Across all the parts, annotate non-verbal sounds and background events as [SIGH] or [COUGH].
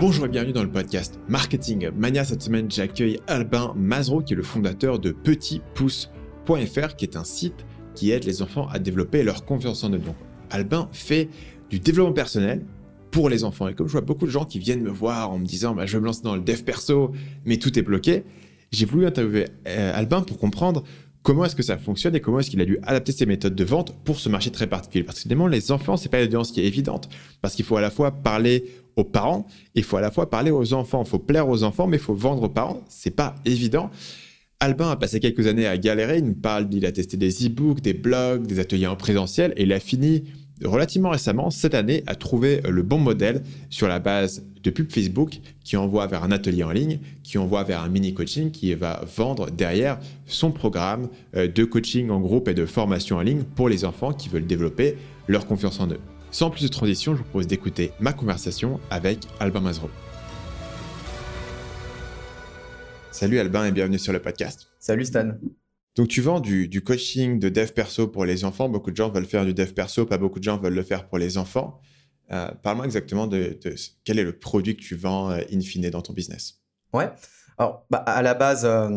Bonjour et bienvenue dans le podcast Marketing Mania. Cette semaine, j'accueille Albin Mazro, qui est le fondateur de petitpouce.fr, qui est un site qui aide les enfants à développer leur confiance en eux. Donc, Albin fait du développement personnel pour les enfants. Et comme je vois beaucoup de gens qui viennent me voir en me disant bah, je veux me lancer dans le dev perso, mais tout est bloqué, j'ai voulu interviewer euh, Albin pour comprendre comment est-ce que ça fonctionne et comment est-ce qu'il a dû adapter ses méthodes de vente pour ce marché très particulier? Parce que évidemment, les enfants, c'est pas une audience qui est évidente. Parce qu'il faut à la fois parler aux parents, il faut à la fois parler aux enfants. Il faut plaire aux enfants, mais il faut vendre aux parents. C'est pas évident. Albin a passé quelques années à galérer. Il nous parle, il a testé des e-books, des blogs, des ateliers en présentiel et il a fini relativement récemment, cette année, à trouver le bon modèle sur la base de pub Facebook qui envoie vers un atelier en ligne, qui envoie vers un mini coaching qui va vendre derrière son programme euh, de coaching en groupe et de formation en ligne pour les enfants qui veulent développer leur confiance en eux. Sans plus de transition, je vous propose d'écouter ma conversation avec Albin Mazero. Salut Albin et bienvenue sur le podcast. Salut Stan. Donc tu vends du, coaching de dev perso pour les enfants. Beaucoup de gens veulent faire du dev perso, pas beaucoup de gens veulent le faire pour les enfants. Euh, parle-moi exactement de, quel est le produit que tu vends euh, in fine dans ton business? Ouais. Alors bah, à la base, euh,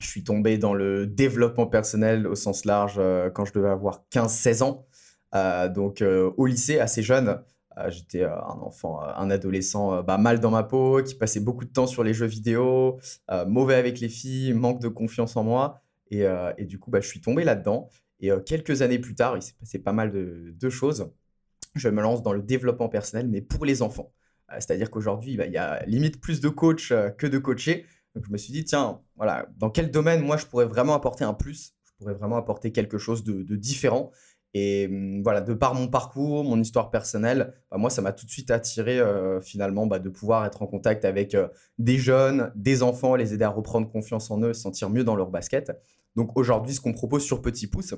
je suis tombé dans le développement personnel au sens large quand je devais avoir 15-16 ans. Euh, donc euh, au lycée, assez jeune, euh, j'étais un enfant, un adolescent bah, mal dans ma peau, qui passait beaucoup de temps sur les jeux vidéo, mauvais avec les filles, manque de confiance en moi. Et, du coup, bah, je suis tombé là-dedans. Et quelques années plus tard, il s'est passé pas mal de, choses. Je me lance dans le développement personnel, mais pour les enfants. C'est-à-dire qu'aujourd'hui, bah, il y a limite plus de coachs que de coachés. Donc je me suis dit, tiens, voilà, dans quel domaine moi je pourrais vraiment apporter un plus, je pourrais vraiment apporter quelque chose de différent? Et mmh, voilà, de par mon parcours, mon histoire personnelle, bah, moi, ça m'a tout de suite attiré finalement bah, de pouvoir être en contact avec des jeunes, des enfants, les aider à reprendre confiance en eux, se sentir mieux dans leur basket. Donc aujourd'hui, ce qu'on propose sur Petit Pouce,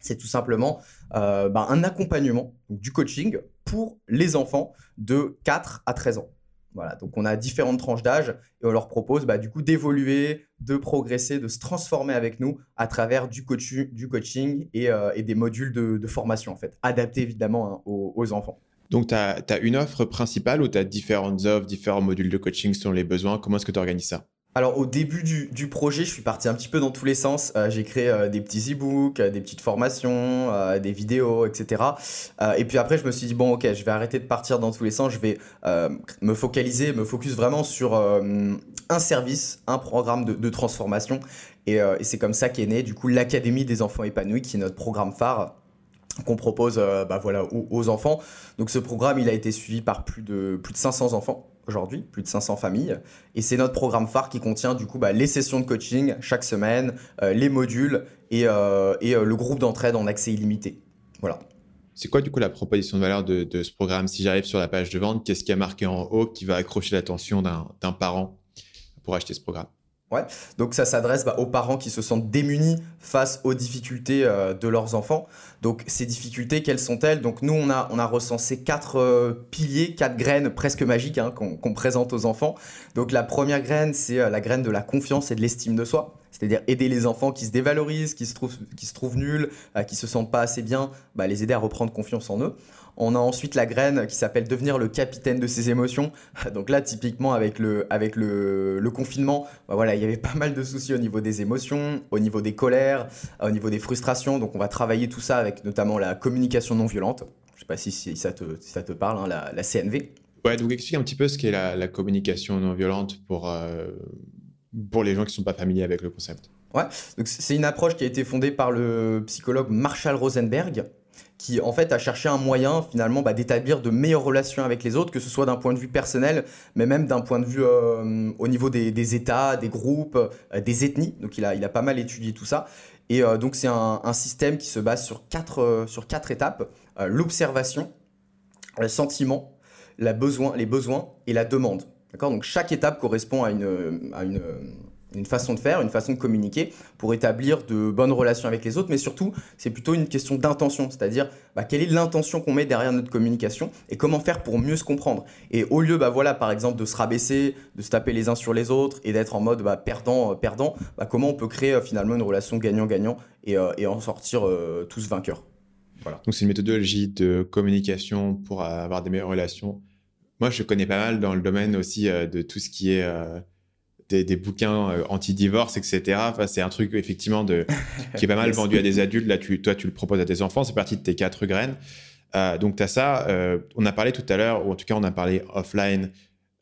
c'est tout simplement bah, un accompagnement, du coaching pour les enfants de 4 à 13 ans. Voilà, donc on a différentes tranches d'âge et on leur propose bah, du coup d'évoluer, de progresser, de se transformer avec nous à travers du, coaching euh, et, des modules de, formation en fait, adaptés évidemment hein, aux, enfants. Donc tu as, une offre principale ou tu as différentes offres, différents modules de coaching selon les besoins? Comment est-ce que tu organises ça? Alors au début du, projet, je suis parti un petit peu dans tous les sens. Euh, j'ai créé euh, des petits e-books, euh, des petites formations, des vidéos, etc. et puis après, je me suis dit, bon ok, je vais arrêter de partir dans tous les sens, je vais me focaliser, me focus vraiment sur un service, un programme de, transformation. Et, c'est comme ça qu'est né du coup l'Académie des enfants épanouis, qui est notre programme phare qu'on propose bah, voilà, aux, aux, enfants. Donc ce programme, il a été suivi par plus de, plus de 500 enfants aujourd'hui, plus de 500 familles. Et c'est notre programme phare qui contient du coup bah, les sessions de coaching chaque semaine, euh, les modules et, euh, euh, le groupe d'entraide en accès illimité. Voilà. C'est quoi du coup la proposition de valeur de, de ce programme? Si j'arrive sur la page de vente, qu'est-ce qui a marqué en haut qui va accrocher l'attention d'un parent pour acheter ce programme? Ouais, donc ça s'adresse bah, aux parents qui se sentent démunis face aux difficultés euh, de leurs enfants. Donc ces difficultés, quelles sont-elles? Donc nous, on a, on a recensé quatre euh, piliers, quatre graines presque magiques hein, qu'on présente aux enfants. Donc la première graine, c'est euh, la graine de la confiance et de l'estime de soi. C'est-à-dire aider les enfants qui se dévalorisent, qui se trouvent, qui se trouvent nuls, qui se sentent pas assez bien, bah, les aider à reprendre confiance en eux. On a ensuite la graine qui s'appelle devenir le capitaine de ses émotions. [LAUGHS] Donc là, typiquement avec le, avec le, confinement, bah voilà, il y avait pas mal de soucis au niveau des émotions, au niveau des colères, au niveau des frustrations. Donc on va travailler tout ça avec notamment la communication non violente. Je sais pas si, ça, te, ça te parle, hein, la, CNV. Ouais, donc explique un petit peu ce qu'est la, communication non violente pour, euh, pour les gens qui ne sont pas familiers avec le concept. Ouais, donc c'est une approche qui a été fondée par le psychologue Marshall Rosenberg, qui en fait a cherché un moyen finalement bah, d'établir de meilleures relations avec les autres, que ce soit d'un point de vue personnel, mais même d'un point de vue euh, au niveau des, États, des groupes, euh, des ethnies. Donc il a, il a pas mal étudié tout ça. Et euh, donc c'est un, système qui se base sur quatre, sur quatre étapes. L'observation, le sentiment, les besoins et la demande. Donc chaque étape correspond à une, à une une façon de faire, une façon de communiquer pour établir de bonnes relations avec les autres, mais surtout, c'est plutôt une question d'intention, c'est-à-dire bah, quelle est l'intention qu'on met derrière notre communication et comment faire pour mieux se comprendre? Et au lieu, bah, voilà, par exemple, de se rabaisser, de se taper les uns sur les autres et d'être en mode bah, perdant, euh, perdant, bah, comment on peut créer euh, finalement une relation gagnant-gagnant et, euh, et, en sortir tous vainqueurs? Voilà. Donc c'est une méthodologie de communication pour avoir des meilleures relations moi, je connais pas mal dans le domaine aussi de tout ce qui est des, bouquins anti-divorce, etc. Enfin, c'est un truc effectivement de, [LAUGHS] qui est pas mal vendu à des adultes. Là, tu, toi, tu le proposes à tes enfants. C'est parti de tes quatre graines. donc, tu as ça. on a parlé tout à l'heure, ou en tout cas, on a parlé offline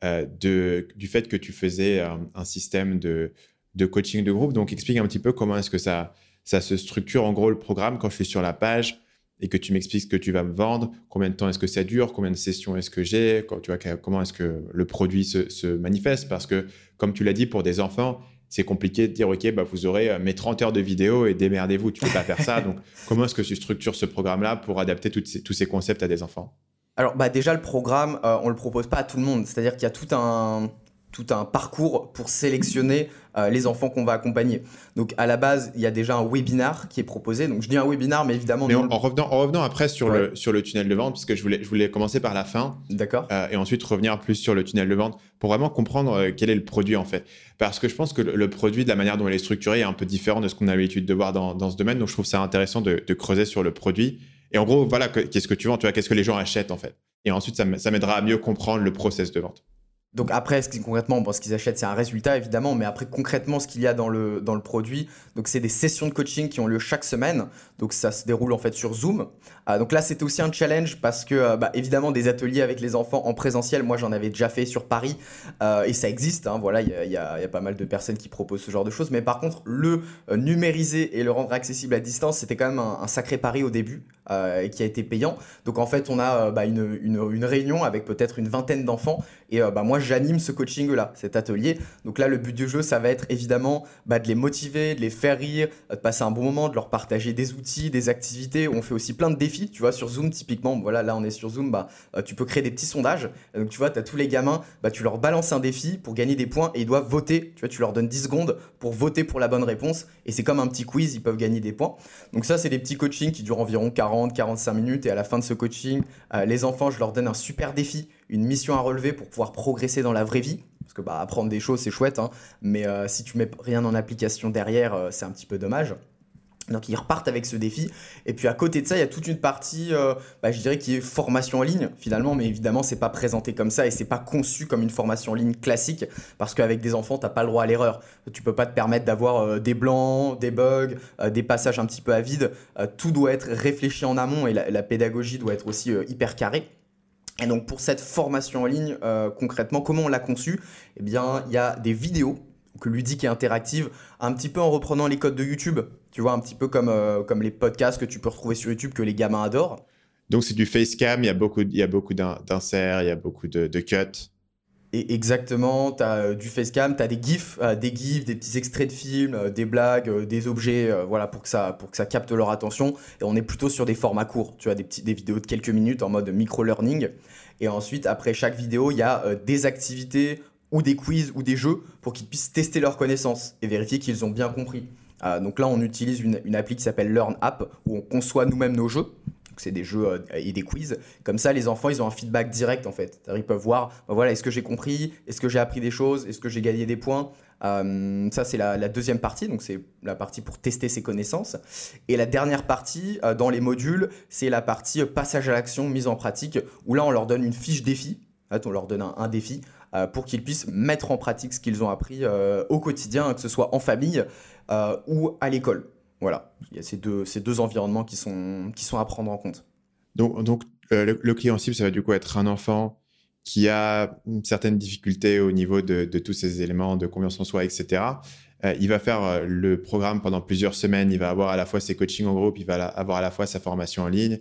de, du fait que tu faisais un système de, de coaching de groupe. Donc, explique un petit peu comment est-ce que ça, ça se structure en gros le programme quand je suis sur la page et que tu m'expliques ce que tu vas me vendre, combien de temps est-ce que ça dure, combien de sessions est-ce que j'ai, tu vois, comment est-ce que le produit se, manifeste. Parce que, comme tu l'as dit, pour des enfants, c'est compliqué de dire, OK, bah, vous aurez euh, mes 30 heures de vidéo et démerdez-vous, tu ne peux pas faire ça. [LAUGHS] Donc, comment est-ce que tu structures ce programme-là pour adapter tous ces concepts à des enfants? Alors bah déjà le programme, euh, on ne le propose pas à tout le monde. C'est-à-dire qu'il y a tout un, tout un parcours pour sélectionner euh, les enfants qu'on va accompagner. Donc à la base, il y a déjà un webinar qui est proposé. Donc je dis un webinar, mais évidemment... Mais en, revenant, en revenant après sur, le, sur le tunnel de vente, parce que je voulais, je voulais commencer par la fin. D'accord. Euh, et ensuite revenir plus sur le tunnel de vente pour vraiment comprendre euh, quel est le produit en fait. Parce que je pense que le, produit, de la manière dont il est structuré, est un peu différent de ce qu'on a l'habitude de voir dans, dans, ce domaine. Donc je trouve ça intéressant de, de creuser sur le produit. Et en gros, voilà, qu'est-ce que tu vends, tu vois, qu'est-ce que les gens achètent en fait. Et ensuite, ça m'aidera à mieux comprendre le process de vente. Donc après, ce concrètement, bon, ce qu'ils achètent, c'est un résultat évidemment, mais après concrètement, ce qu'il y a dans le, dans le produit, donc c'est des sessions de coaching qui ont lieu chaque semaine. Donc ça se déroule en fait sur Zoom. Euh, donc là, c'était aussi un challenge parce que euh, bah, évidemment des ateliers avec les enfants en présentiel, moi j'en avais déjà fait sur Paris euh, et ça existe. Hein, voilà, il y, a pas mal de personnes qui proposent ce genre de choses. Mais par contre, le numériser et le rendre accessible à distance, c'était quand même un, sacré pari au début et qui a été payant. Donc en fait, on a bah, une, une, une, réunion avec peut-être une vingtaine d'enfants et bah, moi j'anime ce coaching là, cet atelier. Donc là, le but du jeu, ça va être évidemment bah, de les motiver, de les faire rire, de passer un bon moment, de leur partager des outils, des activités. On fait aussi plein de défis tu vois, sur Zoom, typiquement, voilà, là on est sur Zoom, bah, euh, tu peux créer des petits sondages. Donc tu vois, tu as tous les gamins, bah, tu leur balances un défi pour gagner des points et ils doivent voter. Tu vois, tu leur donnes 10 secondes pour voter pour la bonne réponse et c'est comme un petit quiz, ils peuvent gagner des points. Donc ça, c'est des petits coachings qui durent environ 40-45 minutes et à la fin de ce coaching, euh, les enfants, je leur donne un super défi, une mission à relever pour pouvoir progresser dans la vraie vie. Parce que bah, apprendre des choses, c'est chouette, hein, mais euh, si tu mets rien en application derrière, c'est un petit peu dommage. Donc ils repartent avec ce défi. Et puis à côté de ça, il y a toute une partie, euh, bah, je dirais, qui est formation en ligne finalement, mais évidemment, c'est pas présenté comme ça et c'est pas conçu comme une formation en ligne classique parce qu'avec des enfants, t'as pas le droit à l'erreur. Tu peux pas te permettre d'avoir euh, des blancs, des bugs, euh, des passages un petit peu à vide. tout doit être réfléchi en amont et la, pédagogie doit être aussi hyper carrée. Et donc pour cette formation en ligne, concrètement, comment on l'a conçue? Eh bien, il y a des vidéos que ludique et interactive, un petit peu en reprenant les codes de YouTube. Tu vois, un petit peu comme, euh, comme les podcasts que tu peux retrouver sur YouTube que les gamins adorent. Donc c'est du facecam, il y a beaucoup, il y a beaucoup d'inserts, il y a beaucoup de, de cuts. Et exactement, tu as euh, du facecam, tu as des gifs, euh, des gifs, des petits extraits de films, des blagues, des objets, voilà, pour que, ça, pour que ça capte leur attention. Et on est plutôt sur des formats courts, tu vois, des, des vidéos de quelques minutes en mode micro-learning. Et ensuite, après chaque vidéo, il y a des activités ou des quiz ou des jeux pour qu'ils puissent tester leurs connaissances et vérifier qu'ils ont bien compris. Euh, donc là, on utilise une, une appli qui s'appelle Learn App où on conçoit nous-mêmes nos jeux. C'est des jeux euh, et des quiz. Comme ça, les enfants, ils ont un feedback direct en fait. Ils peuvent voir, bah voilà, est-ce que j'ai compris, est-ce que j'ai appris des choses, est-ce que j'ai gagné des points? Euh, ça, c'est la, deuxième partie, donc c'est la partie pour tester ses connaissances. Et la dernière partie, dans les modules, c'est la partie passage à l'action, mise en pratique, où là, on leur donne une fiche défi. on leur donne un défi euh, pour qu'ils puissent mettre en pratique ce qu'ils ont appris euh, au quotidien, que ce soit en famille euh, ou à l'école. Voilà, il y a ces deux, ces deux environnements qui sont, qui sont à prendre en compte. Donc, donc le, client cible, ça va du coup être un enfant qui a une certaine difficulté au niveau de, de tous ces éléments de confiance en soi, etc. il va faire le programme pendant plusieurs semaines, il va avoir à la fois ses coachings en groupe, il va avoir à la fois sa formation en ligne.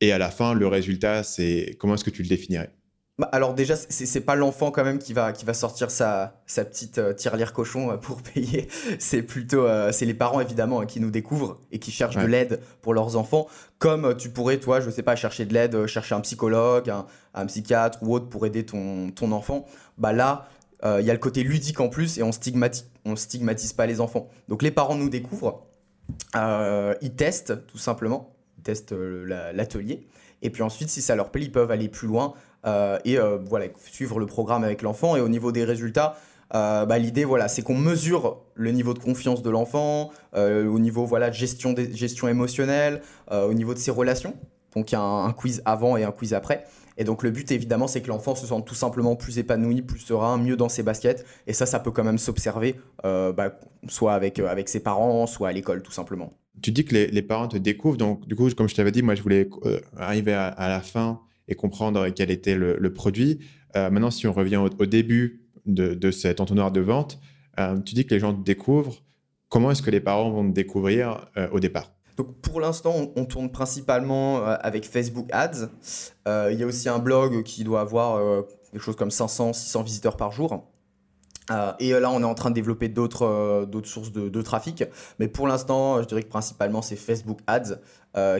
Et à la fin, le résultat, c'est comment est-ce que tu le définirais? Bah, alors déjà, c'est pas l'enfant quand même qui va, qui va sortir sa, sa petite euh, tirelire cochon euh, pour [LAUGHS] payer. C'est plutôt euh, c'est les parents évidemment hein, qui nous découvrent et qui cherchent de l'aide pour leurs enfants. Comme tu pourrais, toi, je sais pas, chercher de l'aide, chercher un psychologue, un, psychiatre ou autre pour aider ton, ton enfant. Bah là, il y a le côté ludique en plus et on stigmatise, on stigmatise pas les enfants. Donc les parents nous découvrent, ils testent tout simplement, ils testent l'atelier. Et puis ensuite, si ça leur plaît, ils peuvent aller plus loin euh, et euh, voilà, suivre le programme avec l'enfant. Et au niveau des résultats, euh, bah, l'idée, voilà, c'est qu'on mesure le niveau de confiance de l'enfant, au niveau voilà, gestion, gestion émotionnelle, au niveau de ses relations. Donc il y a un, quiz avant et un quiz après. Et donc le but évidemment c'est que l'enfant se sente tout simplement plus épanoui, plus serein, mieux dans ses baskets. Et ça, ça peut quand même s'observer, euh, bah, soit avec, euh, avec ses parents, soit à l'école tout simplement. Tu dis que les, parents te découvrent, donc du coup, comme je t'avais dit, moi je voulais euh, arriver à, la fin et comprendre quel était le, produit. maintenant, si on revient au, début de, cet entonnoir de vente, tu dis que les gens te découvrent. Comment est-ce que les parents vont te découvrir au départ? Donc pour l'instant, on, tourne principalement euh, avec Facebook Ads. Euh, il y a aussi un blog qui doit avoir euh, quelque chose comme 500, 600 visiteurs par jour. et là, on est en train de développer d'autres sources de, trafic. Mais pour l'instant, je dirais que principalement, c'est Facebook Ads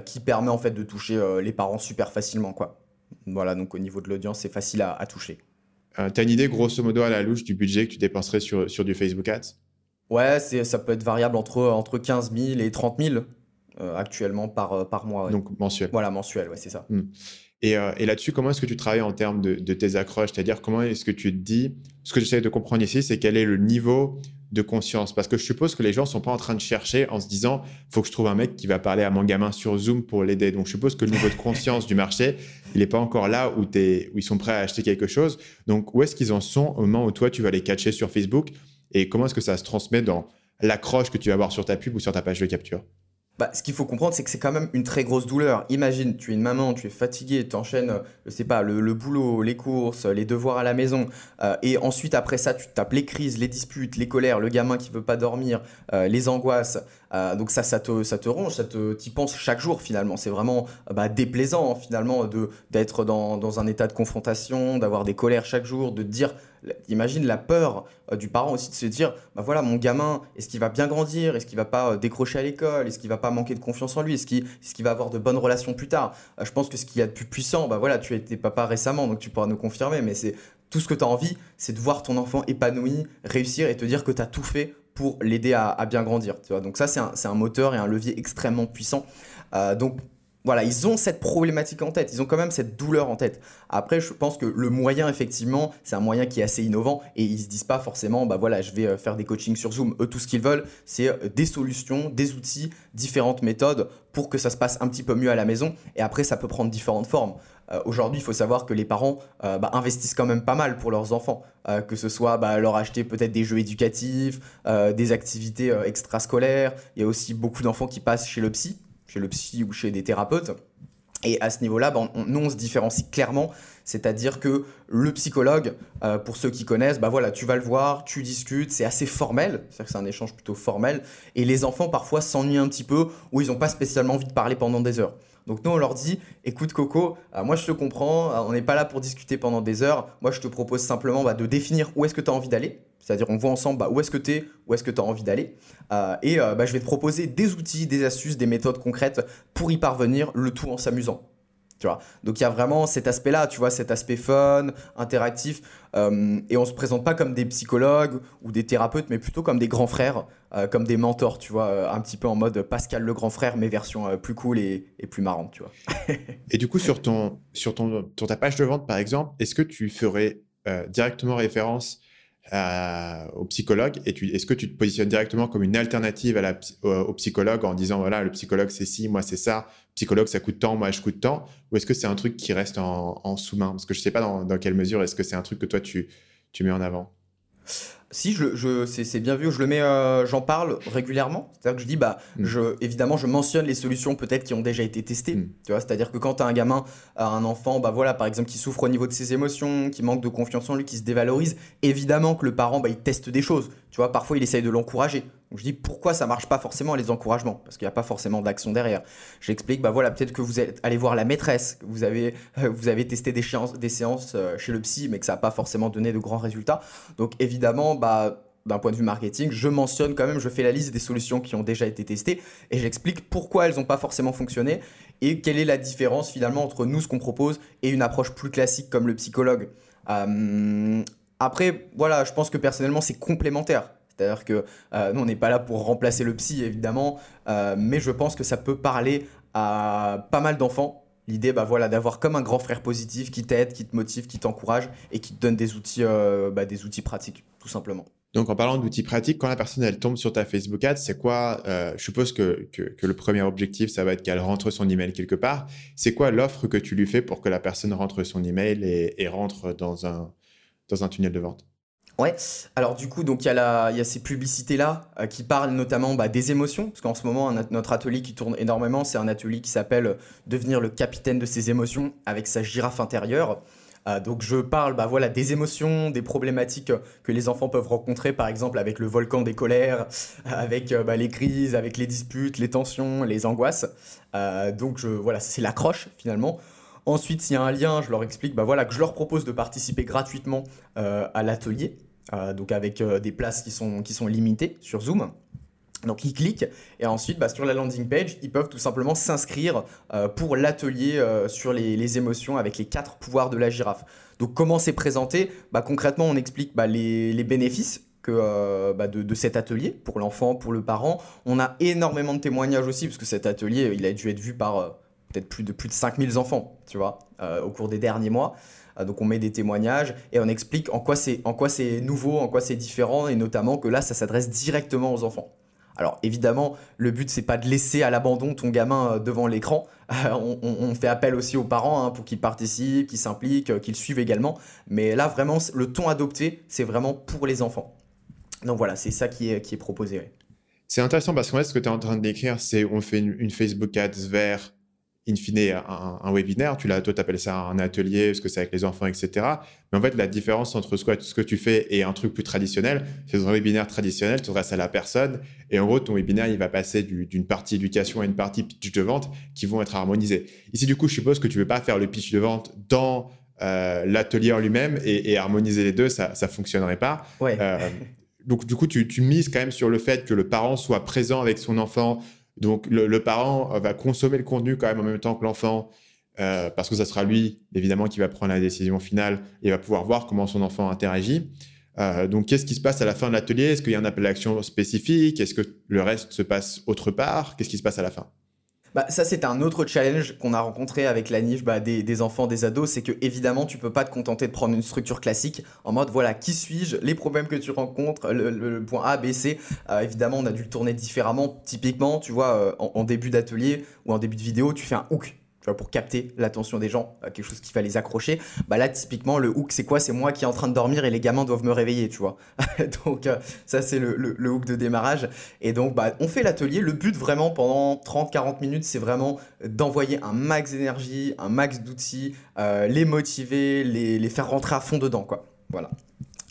qui permet en fait de toucher les parents super facilement. Quoi. Voilà, donc au niveau de l'audience, c'est facile à, toucher. tu as une idée grosso modo à la louche du budget que tu dépenserais sur, sur du Facebook Ads? Ouais, ça peut être variable entre, entre 15 000 et 30 000. Euh, actuellement par, euh, par mois. Donc mensuel. Voilà, mensuel, ouais, c'est ça. Hmm. Et, euh, et là-dessus, comment est-ce que tu travailles en termes de, de tes accroches? C'est-à-dire, comment est-ce que tu te dis? Ce que j'essaie de comprendre ici, c'est quel est le niveau de conscience Parce que je suppose que les gens sont pas en train de chercher en se disant faut que je trouve un mec qui va parler à mon gamin sur Zoom pour l'aider. Donc, je suppose que le niveau de conscience du marché, il n'est pas encore là où, où ils sont prêts à acheter quelque chose. Donc, où est-ce qu'ils en sont au moment où toi, tu vas les catcher sur Facebook? Et comment est-ce que ça se transmet dans l'accroche que tu vas avoir sur ta pub ou sur ta page de capture? Bah, ce qu'il faut comprendre, c'est que c'est quand même une très grosse douleur. Imagine, tu es une maman, tu es fatiguée, tu enchaînes, je sais pas, le, boulot, les courses, les devoirs à la maison, euh, et ensuite, après ça, tu tapes les crises, les disputes, les colères, le gamin qui veut pas dormir, euh, les angoisses. Euh, donc ça, ça te, ça te ronge, ça te, y penses chaque jour finalement. C'est vraiment bah, déplaisant finalement de d'être dans, un état de confrontation, d'avoir des colères chaque jour, de te dire Imagine la peur euh, du parent aussi de se dire, bah voilà, mon gamin, est-ce qu'il va bien grandir? Est-ce qu'il va pas euh, décrocher à l'école? Est-ce qu'il va pas manquer de confiance en lui? Est-ce qu'il va avoir de bonnes relations plus tard? Je pense que ce qu'il y a de plus puissant, bah voilà, tu as été papa récemment, donc tu pourras nous confirmer, mais c'est tout ce que tu as envie, c'est de voir ton enfant épanoui, réussir et te dire que tu as tout fait pour l'aider à, bien grandir. Tu donc ça, c'est un, moteur et un levier extrêmement puissant. donc voilà, ils ont cette problématique en tête, ils ont quand même cette douleur en tête. Après, je pense que le moyen, effectivement, c'est un moyen qui est assez innovant et ils se disent pas forcément, bah voilà, je vais euh, faire des coachings sur Zoom. Eux, tout ce qu'ils veulent, c'est euh, des solutions, des outils, différentes méthodes pour que ça se passe un petit peu mieux à la maison. Et après, ça peut prendre différentes formes. Euh, aujourd'hui, il faut savoir que les parents bah, investissent quand même pas mal pour leurs enfants, que ce soit bah, leur acheter peut-être des jeux éducatifs, des activités extrascolaires. Il y a aussi beaucoup d'enfants qui passent chez le psy chez le psy ou chez des thérapeutes. Et à ce niveau-là, on, nous, on se différencie clairement. C'est-à-dire que le psychologue, euh, pour ceux qui connaissent, bah voilà, tu vas le voir, tu discutes, c'est assez formel, c'est-à-dire que c'est un échange plutôt formel. Et les enfants, parfois, s'ennuient un petit peu ou ils n'ont pas spécialement envie de parler pendant des heures. Donc nous, on leur dit, écoute Coco, euh, moi je te comprends, euh, on n'est pas là pour discuter pendant des heures. Moi, je te propose simplement bah, de définir où est-ce que tu as envie d'aller. C'est-à-dire, on voit ensemble bah, où est-ce que tu es, où est-ce que tu as envie d'aller. Euh, et bah, je vais te proposer des outils, des astuces, des méthodes concrètes pour y parvenir, le tout en s'amusant. Donc il y a vraiment cet aspect-là, tu vois, cet aspect fun, interactif. Euh, et on se présente pas comme des psychologues ou des thérapeutes, mais plutôt comme des grands frères, euh, comme des mentors, tu vois, un petit peu en mode Pascal le grand frère, mais version plus cool et, plus marrante, tu vois. [LAUGHS] et du coup, sur, ton, sur, ton, ta page de vente, par exemple, est-ce que tu ferais directement référence au psychologue et est-ce que tu te positionnes directement comme une alternative à la, au, psychologue en disant voilà le psychologue c'est ci moi c'est ça psychologue ça coûte tant moi je coûte tant ou est-ce que c'est un truc qui reste en, sous-main? Parce que je sais pas dans, dans quelle mesure est-ce que c'est un truc que toi tu, tu mets en avant si, je, je c'est bien vu, je le mets, euh, j'en parle régulièrement. C'est-à-dire que je dis, bah, mm. je, évidemment, je mentionne les solutions peut-être qui ont déjà été testées. Mm. Tu vois, c'est-à-dire que quand tu as un gamin, euh, un enfant, bah voilà, par exemple, qui souffre au niveau de ses émotions, qui manque de confiance en lui, qui se dévalorise, évidemment que le parent, bah, il teste des choses. Tu vois, parfois, il essaye de l'encourager. Je dis pourquoi ça marche pas forcément les encouragements? Parce qu'il n'y a pas forcément d'action derrière. J'explique bah voilà peut-être que vous allé voir la maîtresse, que vous avez [LAUGHS] testé des, séances, des séances euh, chez le psy mais que ça n'a pas forcément donné de grands résultats. Donc évidemment bah d'un point de vue marketing, je mentionne quand même, je fais la liste des solutions qui ont déjà été testées et j'explique pourquoi elles n'ont pas forcément fonctionné et quelle est la différence finalement entre nous, ce qu'on propose, et une approche plus classique comme le psychologue. Euh, après, voilà, je pense que personnellement, c'est complémentaire. C'est-à-dire que euh, nous, on n'est pas là pour remplacer le psy, évidemment, euh, mais je pense que ça peut parler à pas mal d'enfants. L'idée, bah voilà, d'avoir comme un grand frère positif qui t'aide, qui te motive, qui t'encourage et qui te donne des outils, euh, bah, des outils pratiques, tout simplement. Donc, en parlant d'outils pratiques, quand la personne elle tombe sur ta Facebook Ads, c'est quoi Je suppose que, que, le premier objectif, ça va être qu'elle rentre son email quelque part. C'est quoi l'offre que tu lui fais pour que la personne rentre son email et rentre dans un, dans un tunnel de vente Ouais, alors du coup, donc il y, a ces publicités-là euh, qui parlent notamment bah, des émotions, parce qu'en ce moment, notre atelier qui tourne énormément, c'est un atelier qui s'appelle Devenir le capitaine de ses émotions avec sa girafe intérieure. Euh, donc je parle bah, voilà, des émotions, des problématiques que les enfants peuvent rencontrer, par exemple avec le volcan des colères, avec euh, bah, les crises, avec les disputes, les tensions, les angoisses. donc je, voilà, c'est l'accroche finalement. Ensuite, s'il y a un lien, je leur explique bah voilà, que je leur propose de participer gratuitement euh, à l'atelier, euh, donc avec euh, des places qui sont, qui sont limitées sur Zoom. Donc ils cliquent et ensuite bah, sur la landing page, ils peuvent tout simplement s'inscrire pour l'atelier sur les, émotions avec les quatre pouvoirs de la girafe. Donc comment c'est présenté? Bah, Concrètement, on explique bah, les, bénéfices que, de, de, cet atelier pour l'enfant, pour le parent. On a énormément de témoignages aussi parce que cet atelier, il a dû être vu par peut-être plus de, plus de 5000 enfants, tu vois, euh, au cours des derniers mois. Euh, donc on met des témoignages et on explique en quoi c'est en quoi c'est nouveau, en quoi c'est différent et notamment que là ça s'adresse directement aux enfants. Alors évidemment, le but c'est pas de laisser à l'abandon ton gamin euh, devant l'écran. on, fait appel aussi aux parents hein, pour qu'ils participent, qu'ils s'impliquent, qu'ils suivent également. Mais là vraiment, le ton adopté, c'est vraiment pour les enfants. Donc voilà, c'est ça qui est, qui est proposé. C'est intéressant parce qu'en fait, ce que tu es en train de décrire, c'est on fait une, une Facebook Ads vers in fine, un, un webinaire. Tu l'as, toi, tu appelles ça un atelier, parce que c'est avec les enfants, etc. Mais en fait, la différence entre ce que, ce que tu fais et un truc plus traditionnel, c'est dans un webinaire traditionnel, tu t'adresses à la personne. Et en gros, ton webinaire, il va passer d'une partie éducation à une partie pitch de vente qui vont être harmonisés. Ici, du coup, je suppose que tu ne veux pas faire le pitch de vente dans euh, l'atelier en lui-même et, harmoniser les deux, ça ne fonctionnerait pas. Ouais. Euh, donc, du coup, tu, tu mises quand même sur le fait que le parent soit présent avec son enfant donc, le, parent va consommer le contenu quand même en même temps que l'enfant, euh, parce que ça sera lui, évidemment, qui va prendre la décision finale et va pouvoir voir comment son enfant interagit. Euh, donc, qu'est-ce qui se passe à la fin de l'atelier? Est-ce qu'il y a un appel à l'action spécifique? Est-ce que le reste se passe autre part? Qu'est-ce qui se passe à la fin? Bah, ça, c'est un autre challenge qu'on a rencontré avec la niche bah, des, enfants, des ados. C'est que, évidemment, tu peux pas te contenter de prendre une structure classique en mode voilà, qui suis-je, les problèmes que tu rencontres, le, point A, B, C. Euh, évidemment, on a dû le tourner différemment. Typiquement, tu vois, euh, en début d'atelier ou en début de vidéo, tu fais un hook pour capter l'attention des gens, euh, quelque chose qui va les accrocher. Bah là, typiquement, le hook, c'est quoi? C'est moi qui est en train de dormir et les gamins doivent me réveiller, tu vois. [LAUGHS] donc, euh, ça, c'est le, hook de démarrage. Et donc, bah, on fait l'atelier. Le but, vraiment, pendant 30-40 minutes, c'est vraiment d'envoyer un max d'énergie, un max d'outils, euh, les motiver, les, faire rentrer à fond dedans, quoi. Voilà.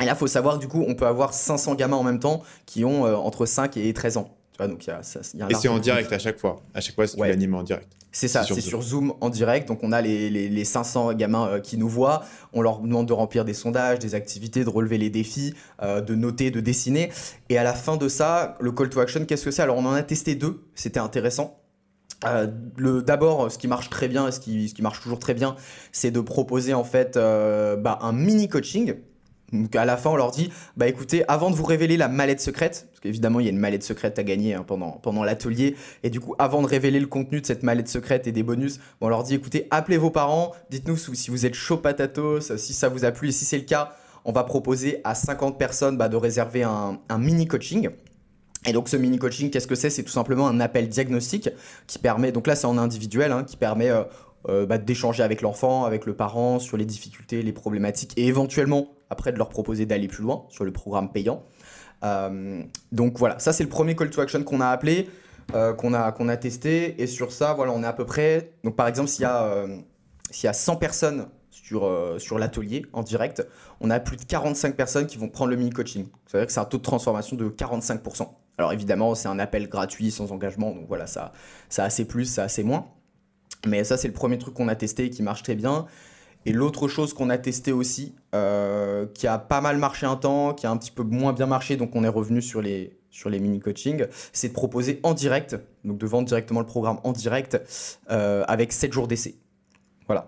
Et là, faut savoir, du coup, on peut avoir 500 gamins en même temps qui ont entre 5 et 13 ans. Tu vois, donc, y a, ça, y a et c'est en direct à chaque fois. À chaque fois, c'est ouais. en direct. C'est ça, c'est sur, Zoom en direct. Donc on a les, les, 500 gamins euh, qui nous voient. On leur demande de remplir des sondages, des activités, de relever les défis, euh, de noter, de dessiner. Et à la fin de ça, le call to action, qu'est-ce que c'est? Alors on en a testé deux. C'était intéressant. Euh, D'abord, ce qui marche très bien ce qui, ce qui marche toujours très bien, c'est de proposer en fait bah, un mini coaching donc à la fin, on leur dit, bah écoutez, avant de vous révéler la mallette secrète, parce qu'évidemment il y a une mallette secrète à gagner hein, pendant, l'atelier, et du coup avant de révéler le contenu de cette mallette secrète et des bonus, on leur dit, écoutez, appelez vos parents, dites-nous si vous êtes chaud patatos, si ça vous a plu, et si c'est le cas, on va proposer à 50 personnes bah, de réserver un, un mini coaching. Et donc ce mini coaching, qu'est-ce que c'est? C'est tout simplement un appel diagnostic qui permet, donc là c'est en individuel, hein, qui permet euh, euh, bah, d'échanger avec l'enfant, avec le parent sur les difficultés, les problématiques et éventuellement après de leur proposer d'aller plus loin sur le programme payant. Euh, donc voilà, ça c'est le premier call to action qu'on a appelé, euh, qu'on a, qu'on a testé et sur ça, voilà, on est à peu près. Donc par exemple, s'il y, a, s'il y a 100 personnes sur, sur l'atelier en direct, on a plus de 45 personnes qui vont prendre le mini coaching. Ça veut dire que c'est un taux de transformation de 45%. Alors évidemment, c'est un appel gratuit, sans engagement, donc voilà, ça, ça a assez plus, ça a assez moins. Mais ça, c'est le premier truc qu'on a testé et qui marche très bien. Et l'autre chose qu'on a testé aussi, euh, qui a pas mal marché un temps, qui a un petit peu moins bien marché, donc on est revenu sur les, sur les mini-coachings, c'est de proposer en direct, donc de vendre directement le programme en direct euh, avec 7 jours d'essai. Voilà.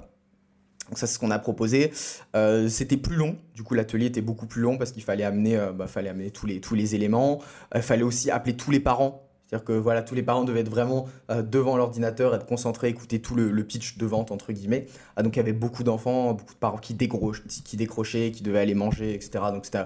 Donc ça, c'est ce qu'on a proposé. Euh, c'était plus long, du coup l'atelier était beaucoup plus long parce qu'il fallait amener, bah, fallait amener tous les, tous les éléments. Il fallait aussi appeler tous les parents C'est-à-dire que voilà, tous les parents devaient être vraiment euh, devant l'ordinateur, être concentrés, écouter tout le, pitch de vente, entre guillemets. Ah, donc il y avait beaucoup d'enfants, beaucoup de parents qui, qui décrochaient, qui devaient aller manger, etc. Donc c'était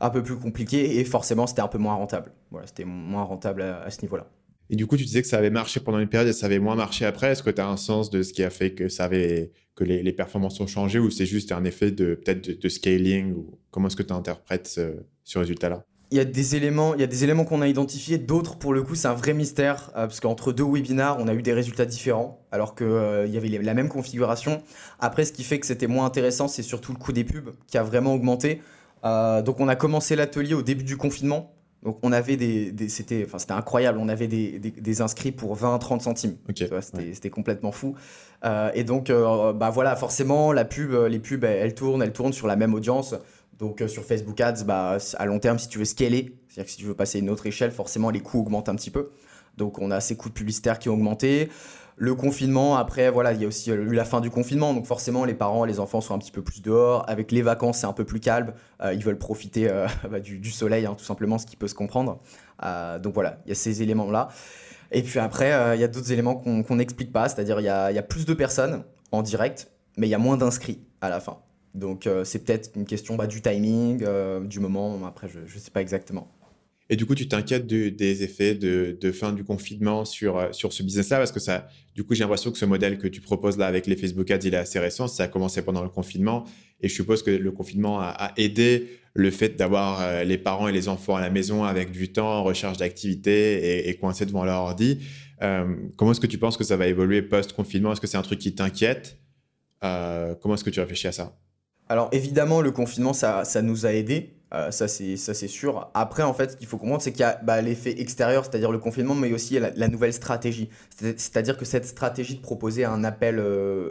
un peu plus compliqué et forcément c'était un peu moins rentable. Voilà, c'était moins rentable à, ce niveau-là. Et du coup, tu disais que ça avait marché pendant une période et ça avait moins marché après. Est-ce que tu as un sens de ce qui a fait que, ça avait, que les, performances ont changé ou c'est juste un effet de peut-être de, scaling comment est-ce que tu interprètes ce résultat-là? Il y a des éléments, il y a des éléments qu'on a identifiés, d'autres pour le coup c'est un vrai mystère euh, parce qu'entre deux webinars on a eu des résultats différents alors qu'il euh, y avait la même configuration. Après ce qui fait que c'était moins intéressant c'est surtout le coût des pubs qui a vraiment augmenté. Euh, donc on a commencé l'atelier au début du confinement. Donc on avait des, c'était enfin c'était incroyable, on avait des, des, inscrits pour 20-30 centimes. c'était complètement fou. et donc bah voilà forcément la pub, les pubs elles tournent, elles tournent sur la même audience. Donc euh, sur Facebook Ads, bah, à long terme, si tu veux scaler, c'est-à-dire que si tu veux passer à une autre échelle, forcément les coûts augmentent un petit peu. Donc on a ces coûts publicitaires qui ont augmenté. Le confinement, après, voilà, il y a aussi eu la fin du confinement, donc forcément les parents, les enfants sont un petit peu plus dehors. Avec les vacances, c'est un peu plus calme. Euh, ils veulent profiter euh, [LAUGHS] bah, du, soleil, hein, tout simplement, ce qui peut se comprendre. donc voilà, il y a ces éléments-là. Et puis après, il y a d'autres éléments qu'on n'explique pas, c'est-à-dire il y a plus de personnes en direct, mais il y a moins d'inscrits à la fin. Donc euh, c'est peut-être une question bah, du timing, euh, du moment, après je ne sais pas exactement. Et du coup, tu t'inquiètes des effets de, fin du confinement sur, euh, sur ce business-là? Parce que ça, du coup, j'ai l'impression que ce modèle que tu proposes là avec les Facebook Ads, il est assez récent. Ça a commencé pendant le confinement. Et je suppose que le confinement a, aidé le fait d'avoir les parents et les enfants à la maison avec du temps, recherche d'activité et coincés devant leur ordi. comment est-ce que tu penses que ça va évoluer post-confinement? Est-ce que c'est un truc qui t'inquiète? Comment est-ce que tu réfléchis à ça? Alors évidemment, le confinement, ça, ça nous a aidés. Euh, ça, c'est, sûr. Après, en fait, ce qu'il faut comprendre, c'est qu'il y a bah, l'effet extérieur, c'est-à-dire le confinement, mais aussi la, nouvelle stratégie. C'est-à-dire que cette stratégie de proposer un appel, euh,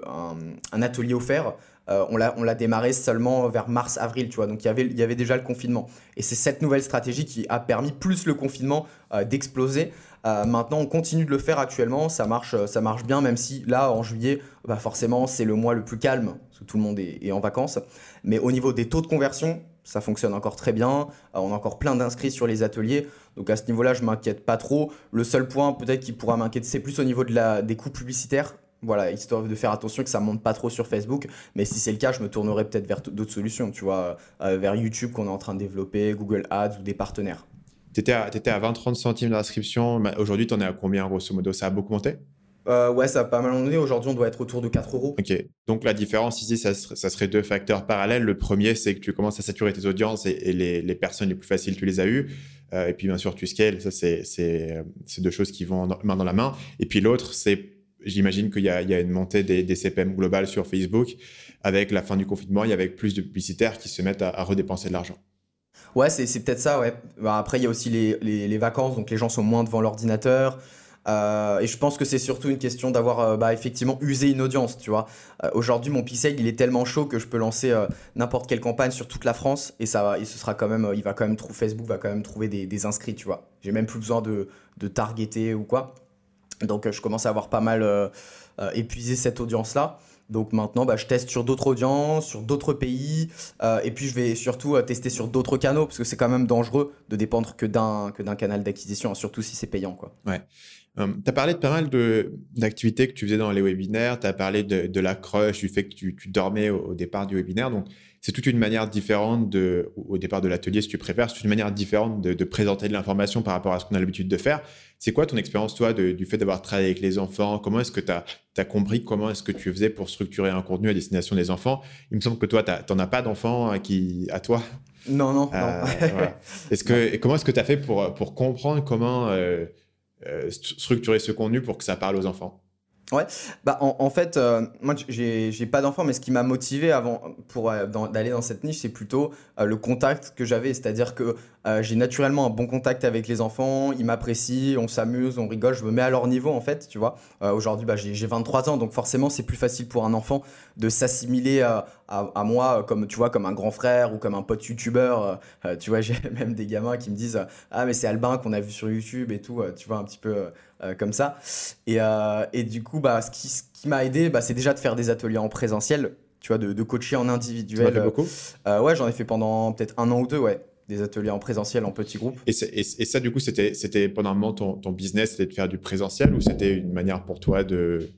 un, atelier offert, euh, on, l'a, démarré seulement vers mars-avril, tu vois. Donc il y, avait, il y avait déjà le confinement. Et c'est cette nouvelle stratégie qui a permis, plus le confinement, d'exploser. maintenant, on continue de le faire actuellement. Ça marche, ça marche bien, même si là, en juillet, bah, forcément, c'est le mois le plus calme, tout le monde est, en vacances. Mais au niveau des taux de conversion, ça fonctionne encore très bien. Euh, on a encore plein d'inscrits sur les ateliers. Donc à ce niveau-là, je m'inquiète pas trop. Le seul point peut-être qui pourra m'inquiéter, c'est plus au niveau des coûts publicitaires. Voilà, histoire de faire attention que ça monte pas trop sur Facebook. Mais si c'est le cas, je me tournerai peut-être vers d'autres solutions, tu vois, euh, vers YouTube qu'on est en train de développer, Google Ads ou des partenaires. Tu étais à, à 20-30 centimes d'inscription. Aujourd'hui, tu en es à combien, grosso modo? Ça a beaucoup monté? Euh, ouais, ça a pas mal monté. Aujourd'hui, on doit être autour de 4 euros. Ok. Donc, la différence ici, ça, serait, deux facteurs parallèles. Le premier, c'est que tu commences à saturer tes audiences et, les, personnes les plus faciles, tu les as eues. Euh, et puis, bien sûr, tu scales. Ça, c'est deux choses qui vont main dans la main. Et puis, l'autre, c'est, j'imagine qu'il y, a une montée des, CPM globales sur Facebook. Avec la fin du confinement, il y avait plus de publicitaires qui se mettent à, redépenser de l'argent. Ouais, c'est peut-être ça, ouais. Bah, après, il y a aussi les, les, vacances, donc les gens sont moins devant l'ordinateur. Euh, et je pense que c'est surtout une question d'avoir euh, bah, effectivement usé une audience, tu vois. Euh, aujourd'hui, mon pixel, il est tellement chaud que je peux lancer n'importe quelle campagne sur toute la France et ça et sera quand même, il va quand même trouver, Facebook va quand même trouver des, inscrits, tu vois. J'ai même plus besoin de, de targeter ou quoi. Donc, je commence à avoir pas mal épuisé cette audience-là. Donc maintenant, bah, je teste sur d'autres audiences, sur d'autres pays, et puis je vais surtout tester sur d'autres canaux, parce que c'est quand même dangereux de dépendre que d'un canal d'acquisition, surtout si c'est payant, quoi. Ouais. Euh, tu as parlé de pas mal d'activités que tu faisais dans les webinaires, tu as parlé de, de, la crush, du fait que tu, dormais au, départ du webinaire. Donc, c'est toute une manière différente de, au départ de l'atelier, si tu préfères, c'est une manière différente de, présenter de l'information par rapport à ce qu'on a l'habitude de faire. C'est quoi ton expérience, toi, du fait d'avoir travaillé avec les enfants? Comment est-ce que tu as, compris comment est-ce que tu faisais pour structurer un contenu à destination des enfants? Il me semble que toi, tu n'en as pas d'enfants hein, à toi Non, non. Euh, [LAUGHS] est-ce que, comment est-ce que tu as fait pour, pour comprendre comment. Euh, structurer ce contenu pour que ça parle aux enfants Ouais, bah en, fait, euh, moi j'ai pas d'enfants, mais ce qui m'a motivé avant pour euh, d'aller dans cette niche, c'est plutôt le contact que j'avais. C'est-à-dire que j'ai naturellement un bon contact avec les enfants, ils m'apprécient, on s'amuse, on rigole, je me mets à leur niveau en fait, tu vois. Aujourd'hui, bah, j'ai 23 ans, donc forcément c'est plus facile pour un enfant de s'assimiler à, à, moi comme tu vois comme un grand frère ou comme un pote youtubeur. tu vois, [LAUGHS] j'ai même des gamins qui me disent ah mais c'est Albin qu'on a vu sur YouTube et tout, tu vois un petit peu euh, comme ça. Et, euh, et, du coup, bah, ce qui, ce qui m'a aidé, bah, c'est déjà de faire des ateliers en présentiel, tu vois, de, de coacher en individuel. Tu beaucoup? Euh, Ouais, j'en ai fait pendant peut-être un an ou deux, ouais. Des ateliers en présentiel en petits groupes. Et, ça, du coup, c'était pendant un moment ton, ton business, c'était de faire du présentiel ou c'était une manière pour toi de,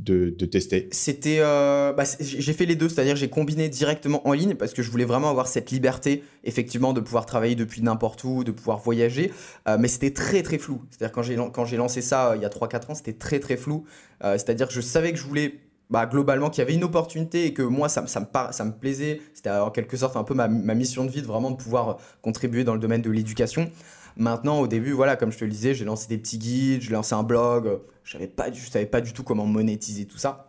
de, tester? C'était, euh, bah, j'ai fait les deux, c'est-à-dire j'ai combiné directement en ligne parce que je voulais vraiment avoir cette liberté, effectivement, de pouvoir travailler depuis n'importe où, de pouvoir voyager, euh, mais c'était très très flou. C'est-à-dire quand j'ai quand j'ai lancé ça euh, il y a 3-4 ans, c'était très très flou. c'est-à-dire que je savais que je voulais bah, globalement qu'il y avait une opportunité et que moi ça, ça, me, ça plaisait. C'était en quelque sorte un peu ma, mission de vie de vraiment de pouvoir contribuer dans le domaine de l'éducation. Maintenant, au début, voilà, comme je te le disais, j'ai lancé des petits guides, j'ai lancé un blog, je savais pas, savais pas du tout comment monétiser tout ça.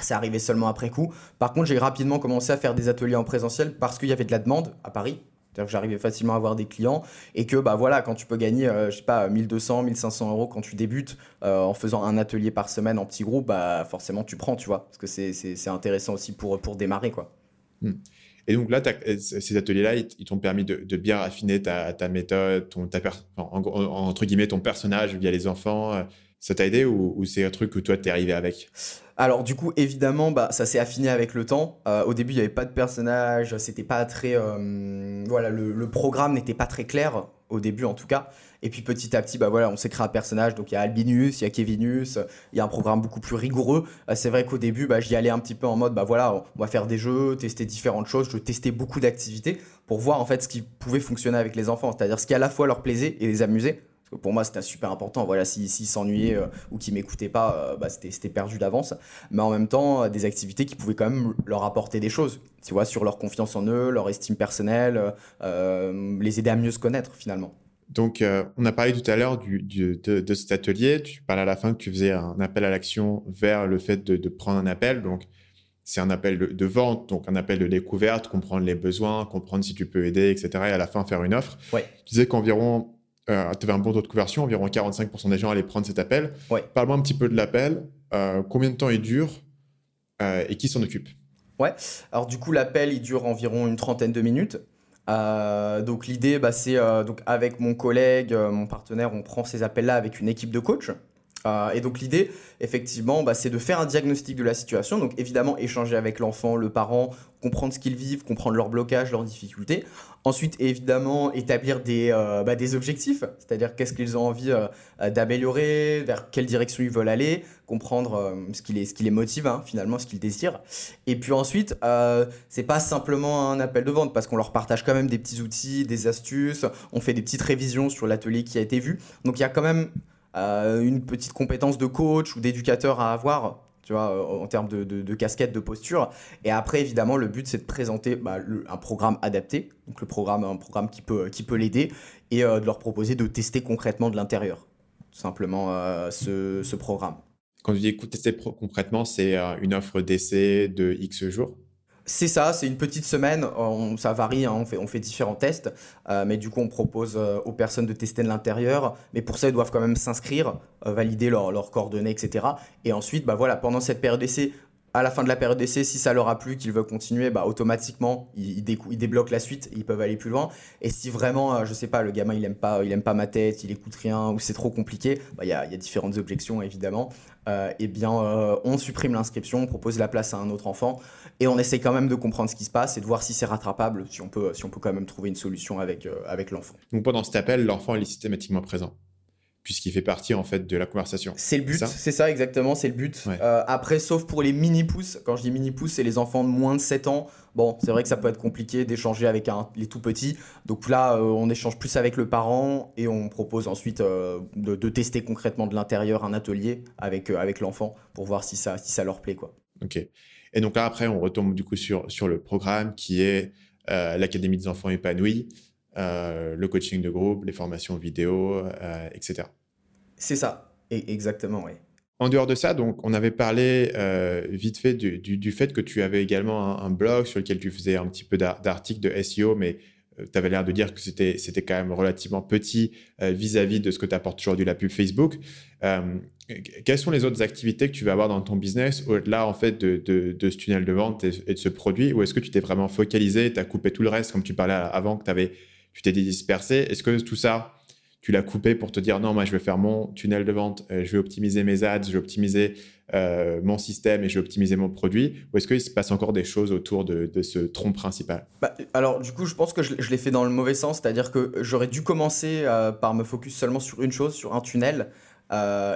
C'est arrivé seulement après coup. Par contre, j'ai rapidement commencé à faire des ateliers en présentiel parce qu'il y avait de la demande à Paris. C'est-à-dire que j'arrivais facilement à avoir des clients et que bah voilà, quand tu peux gagner, euh, je sais pas, 1200, 1500 euros quand tu débutes euh, en faisant un atelier par semaine en petit groupe, bah forcément tu prends, tu vois, parce que c'est intéressant aussi pour, pour démarrer quoi. Hmm. Et donc là, ces ateliers-là, ils, t'ont permis de, bien affiner ta, méthode, ton, ta entre guillemets, ton personnage via les enfants. Euh, ça t'a aidé ou, c'est un truc que toi, t'es arrivé avec? Alors du coup, évidemment, bah, ça s'est affiné avec le temps. Euh, au début, il n'y avait pas de personnage, c'était pas très... Euh, voilà, le programme n'était pas très clair, au début en tout cas. Et puis petit à petit, bah voilà, on s'est créé un personnage. Donc il y a Albinus, il y a Kevinus, il y a un programme beaucoup plus rigoureux. Euh, c'est vrai qu'au début, bah, j'y allais un petit peu en mode, bah voilà, on va faire des jeux, tester différentes choses. Je testais beaucoup d'activités pour voir en fait ce qui pouvait fonctionner avec les enfants, c'est-à-dire ce qui à la fois leur plaisait et les amusait. Parce que pour moi, c'était super important. Voilà, s'ils s'ennuyaient euh, ou qu'ils m'écoutaient pas, euh, bah, c'était perdu d'avance. Mais en même temps, des activités qui pouvaient quand même leur apporter des choses. Tu vois, sur leur confiance en eux, leur estime personnelle, les aider à mieux se connaître finalement. Donc, euh, on a parlé tout à l'heure de, cet atelier. Tu parles à la fin que tu faisais un appel à l'action vers le fait de, prendre un appel. Donc, c'est un appel de, vente, donc un appel de découverte, comprendre les besoins, comprendre si tu peux aider, etc. Et à la fin, faire une offre. Ouais. Tu disais qu'environ, euh, tu avais un bon taux de conversion, environ 45% des gens allaient prendre cet appel. Ouais. Parle-moi un petit peu de l'appel. Euh, combien de temps il dure et qui s'en occupe? Ouais, alors du coup, l'appel, il dure environ une trentaine de minutes. Euh, donc l'idée, bah, c'est euh, donc avec mon collègue, euh, mon partenaire, on prend ces appels-là avec une équipe de coach. Et donc l'idée, effectivement, bah, c'est de faire un diagnostic de la situation. Donc évidemment, échanger avec l'enfant, le parent, comprendre ce qu'ils vivent, comprendre leurs blocages, leurs difficultés. Ensuite, évidemment, établir des, bah, des objectifs, c'est-à-dire qu'est-ce qu'ils ont envie d'améliorer, vers quelle direction ils veulent aller, comprendre ce, qui les, motive, hein, finalement, ce qu'ils désirent. Et puis ensuite, c'est pas simplement un appel de vente, parce qu'on leur partage quand même des petits outils, des astuces, on fait des petites révisions sur l'atelier qui a été vu. Donc il y a quand même euh, une petite compétence de coach ou d'éducateur à avoir tu vois, euh, en termes de, casquette, de posture. Et après, évidemment, le but, c'est de présenter bah, un programme adapté, donc le programme, un programme qui peut, qui peut l'aider, et euh, de leur proposer de tester concrètement de l'intérieur, tout simplement, ce, ce, programme. Quand tu dis tester concrètement, c'est une offre d'essai de X jours? C'est ça, c'est une petite semaine, ça varie, hein, on, fait, différents tests, euh, mais du coup on propose euh, aux personnes de tester de l'intérieur, mais pour ça ils doivent quand même s'inscrire, euh, valider leurs coordonnées, etc. Et ensuite, bah voilà, pendant cette période d'essai, à la fin de la période d'essai, si ça leur a plu, qu'ils veulent continuer, bah, automatiquement, ils, débloquent la suite, ils peuvent aller plus loin. Et si vraiment, je sais pas, le gamin, il aime pas, il aime pas ma tête, il écoute rien, ou c'est trop compliqué, bah, il y, a, différentes objections, évidemment. Eh bien, on supprime l'inscription, on propose la place à un autre enfant, et on essaie quand même de comprendre ce qui se passe et de voir si c'est rattrapable, si on peut, si on peut quand même trouver une solution avec, avec l'enfant. Donc pendant cet appel, l'enfant est systématiquement présent puisqu'il fait partie en fait de la conversation. C'est le but, c'est ça exactement, c'est le but. Euh, après, sauf pour les mini-pousses, quand je dis mini-pousses, c'est les enfants de moins de 7 ans. Bon, c'est vrai que ça peut être compliqué d'échanger avec un, les tout petits. Donc là, euh, on échange plus avec le parent et on propose ensuite euh, de, tester concrètement de l'intérieur un atelier avec, avec l'enfant pour voir si ça, si ça leur plaît. Quoi. Ok. Et donc là, après, on retombe du coup sur, sur le programme qui est l'Académie des enfants épanouis. le coaching de groupe, les formations vidéo, etc. C'est ça, et exactement, oui. En dehors de ça, donc, on avait parlé euh, vite fait du, fait que tu avais également un, blog sur lequel tu faisais un petit peu d'articles de SEO, mais euh, tu avais l'air de dire que c'était, c'était quand même relativement petit euh, vis-à-vis de ce que tu apportes aujourd'hui la pub Facebook. quelles sont les autres activités que tu vas avoir dans ton business au-delà en fait de, de, ce tunnel de vente et, de ce produit? Ou est-ce que tu t'es vraiment focalisé, tu as coupé tout le reste comme tu parlais avant, que avais, tu t'es dispersé? Est-ce que tout ça, tu l'as coupé pour te dire non, moi je vais faire mon tunnel de vente, euh, je vais optimiser mes ads, je vais optimiser euh, mon système et je vais optimiser mon produit. Ou est-ce qu'il se passe encore des choses autour de, ce tronc principal? Bah, Alors, du coup, je pense que je, l'ai fait dans le mauvais sens, c'est-à-dire que j'aurais dû commencer euh, par me focus seulement sur une chose, sur un tunnel.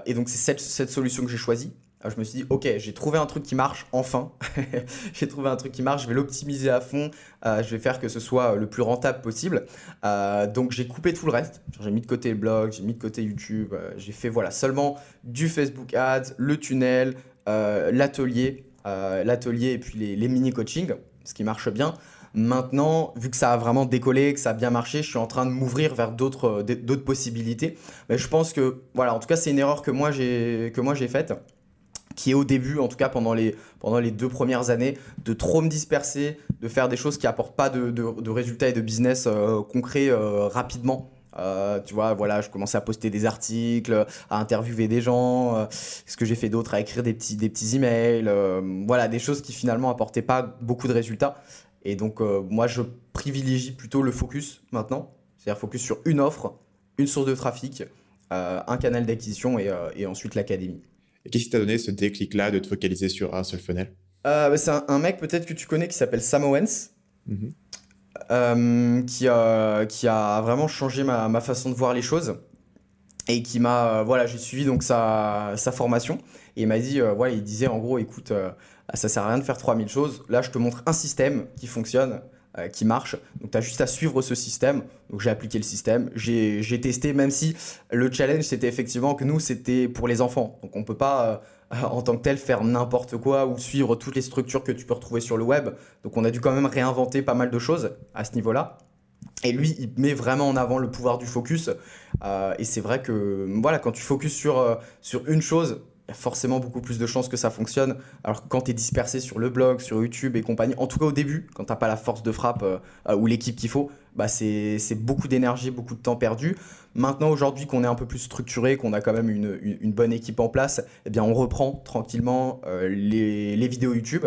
et donc, c'est cette, cette solution que j'ai choisie je me suis dit, ok, j'ai trouvé un truc qui marche, enfin. [LAUGHS] j'ai trouvé un truc qui marche, je vais l'optimiser à fond, euh, je vais faire que ce soit le plus rentable possible. Euh, donc j'ai coupé tout le reste. J'ai mis de côté le blog, j'ai mis de côté YouTube, euh, j'ai fait voilà seulement du Facebook Ads, le tunnel, l'atelier, l'atelier et puis les, mini coaching, ce qui marche bien. Maintenant, vu que ça a vraiment décollé, que ça a bien marché, je suis en train de m'ouvrir vers d'autres possibilités. Mais je pense que voilà, en tout cas, c'est une erreur que moi j'ai faite qui est au début, en tout cas pendant les, pendant les deux premières années, de trop me disperser, de faire des choses qui apportent pas de, de, résultats et de business euh, concrets euh, rapidement. Euh, tu vois, voilà, je commençais à poster des articles, à interviewer des gens. ce que j'ai fait d'autre, à écrire des petits, des petits emails. voilà, des choses qui finalement apportaient pas beaucoup de résultats. Et donc, moi, je privilégie plutôt le focus maintenant. C'est-à-dire focus sur une offre, une source de trafic, un canal d'acquisition et, et ensuite l'académie. Et qu'est-ce qui t'a donné ce déclic-là de te focaliser sur un seul funnel? Euh, bah, C'est un, mec peut-être que tu connais qui s'appelle Sam Owens, mhm. euh, qui, a, qui a vraiment changé ma, ma, façon de voir les choses et qui m'a euh, voilà j'ai suivi donc sa, sa, formation et il m'a dit voilà il disait en gros écoute ça sert à rien de faire 3000 choses. Là je te montre un système qui fonctionne euh, qui marche. Donc tu as juste à suivre ce système. Donc j'ai appliqué le système, j'ai testé, même si le challenge c'était effectivement que nous c'était pour les enfants. Donc on peut pas euh, [LAUGHS] en tant que tel faire n'importe quoi ou suivre toutes les structures que tu peux retrouver sur le web. Donc on a dû quand même réinventer pas mal de choses à ce niveau-là. Et lui, il met vraiment en avant le pouvoir du focus. Euh, et c'est vrai que voilà, quand tu focuses sur, sur une chose, forcément beaucoup plus de chances que ça fonctionne. Alors que quand tu es dispersé sur le blog, sur YouTube et compagnie, en tout cas au début, quand tu n'as pas la force de frappe euh, euh, ou l'équipe qu'il faut, bah c'est beaucoup d'énergie, beaucoup de temps perdu. Maintenant, aujourd'hui, qu'on est un peu plus structuré, qu'on a quand même une, une, bonne équipe en place, eh bien, on reprend tranquillement euh, les, vidéos YouTube,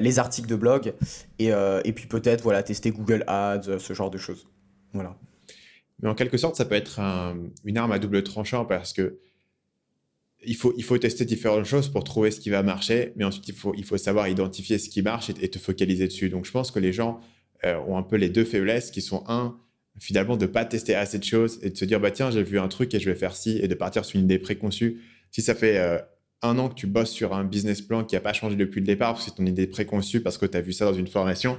les articles de blog et, et puis peut-être voilà, tester Google Ads, ce genre de choses. Voilà. Mais en quelque sorte, ça peut être une arme à double tranchant parce que il faut, il faut tester différentes choses pour trouver ce qui va marcher, mais ensuite, il faut, il faut savoir identifier ce qui marche et, te focaliser dessus. Donc, je pense que les gens euh, ont un peu les deux faiblesses qui sont, un, finalement, de ne pas tester assez de choses et de se dire, bah tiens, j'ai vu un truc et je vais faire ci, et de partir sur une idée préconçue. Si ça fait euh, un an que tu bosses sur un business plan qui n'a pas changé depuis le départ, parce que c'est ton idée préconçue, parce que tu as vu ça dans une formation,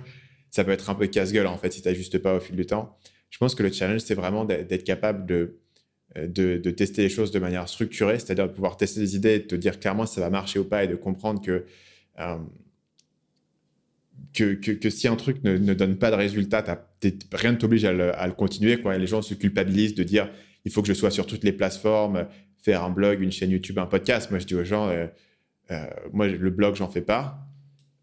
ça peut être un peu casse-gueule, en fait, si tu n'ajustes pas au fil du temps. Je pense que le challenge, c'est vraiment d'être capable de euh, de, tester les choses de manière structurée, c'est-à-dire de pouvoir tester des idées, de te dire clairement si ça va marcher ou pas et de comprendre que, euh, que, si un truc ne, donne pas de résultat, rien ne t'oblige à, le, continuer. Les gens se culpabilisent de dire il faut que je sois sur toutes les plateformes, faire un blog, une chaîne YouTube, un podcast. Moi, je dis aux gens, euh, moi, le blog, j'en fais pas.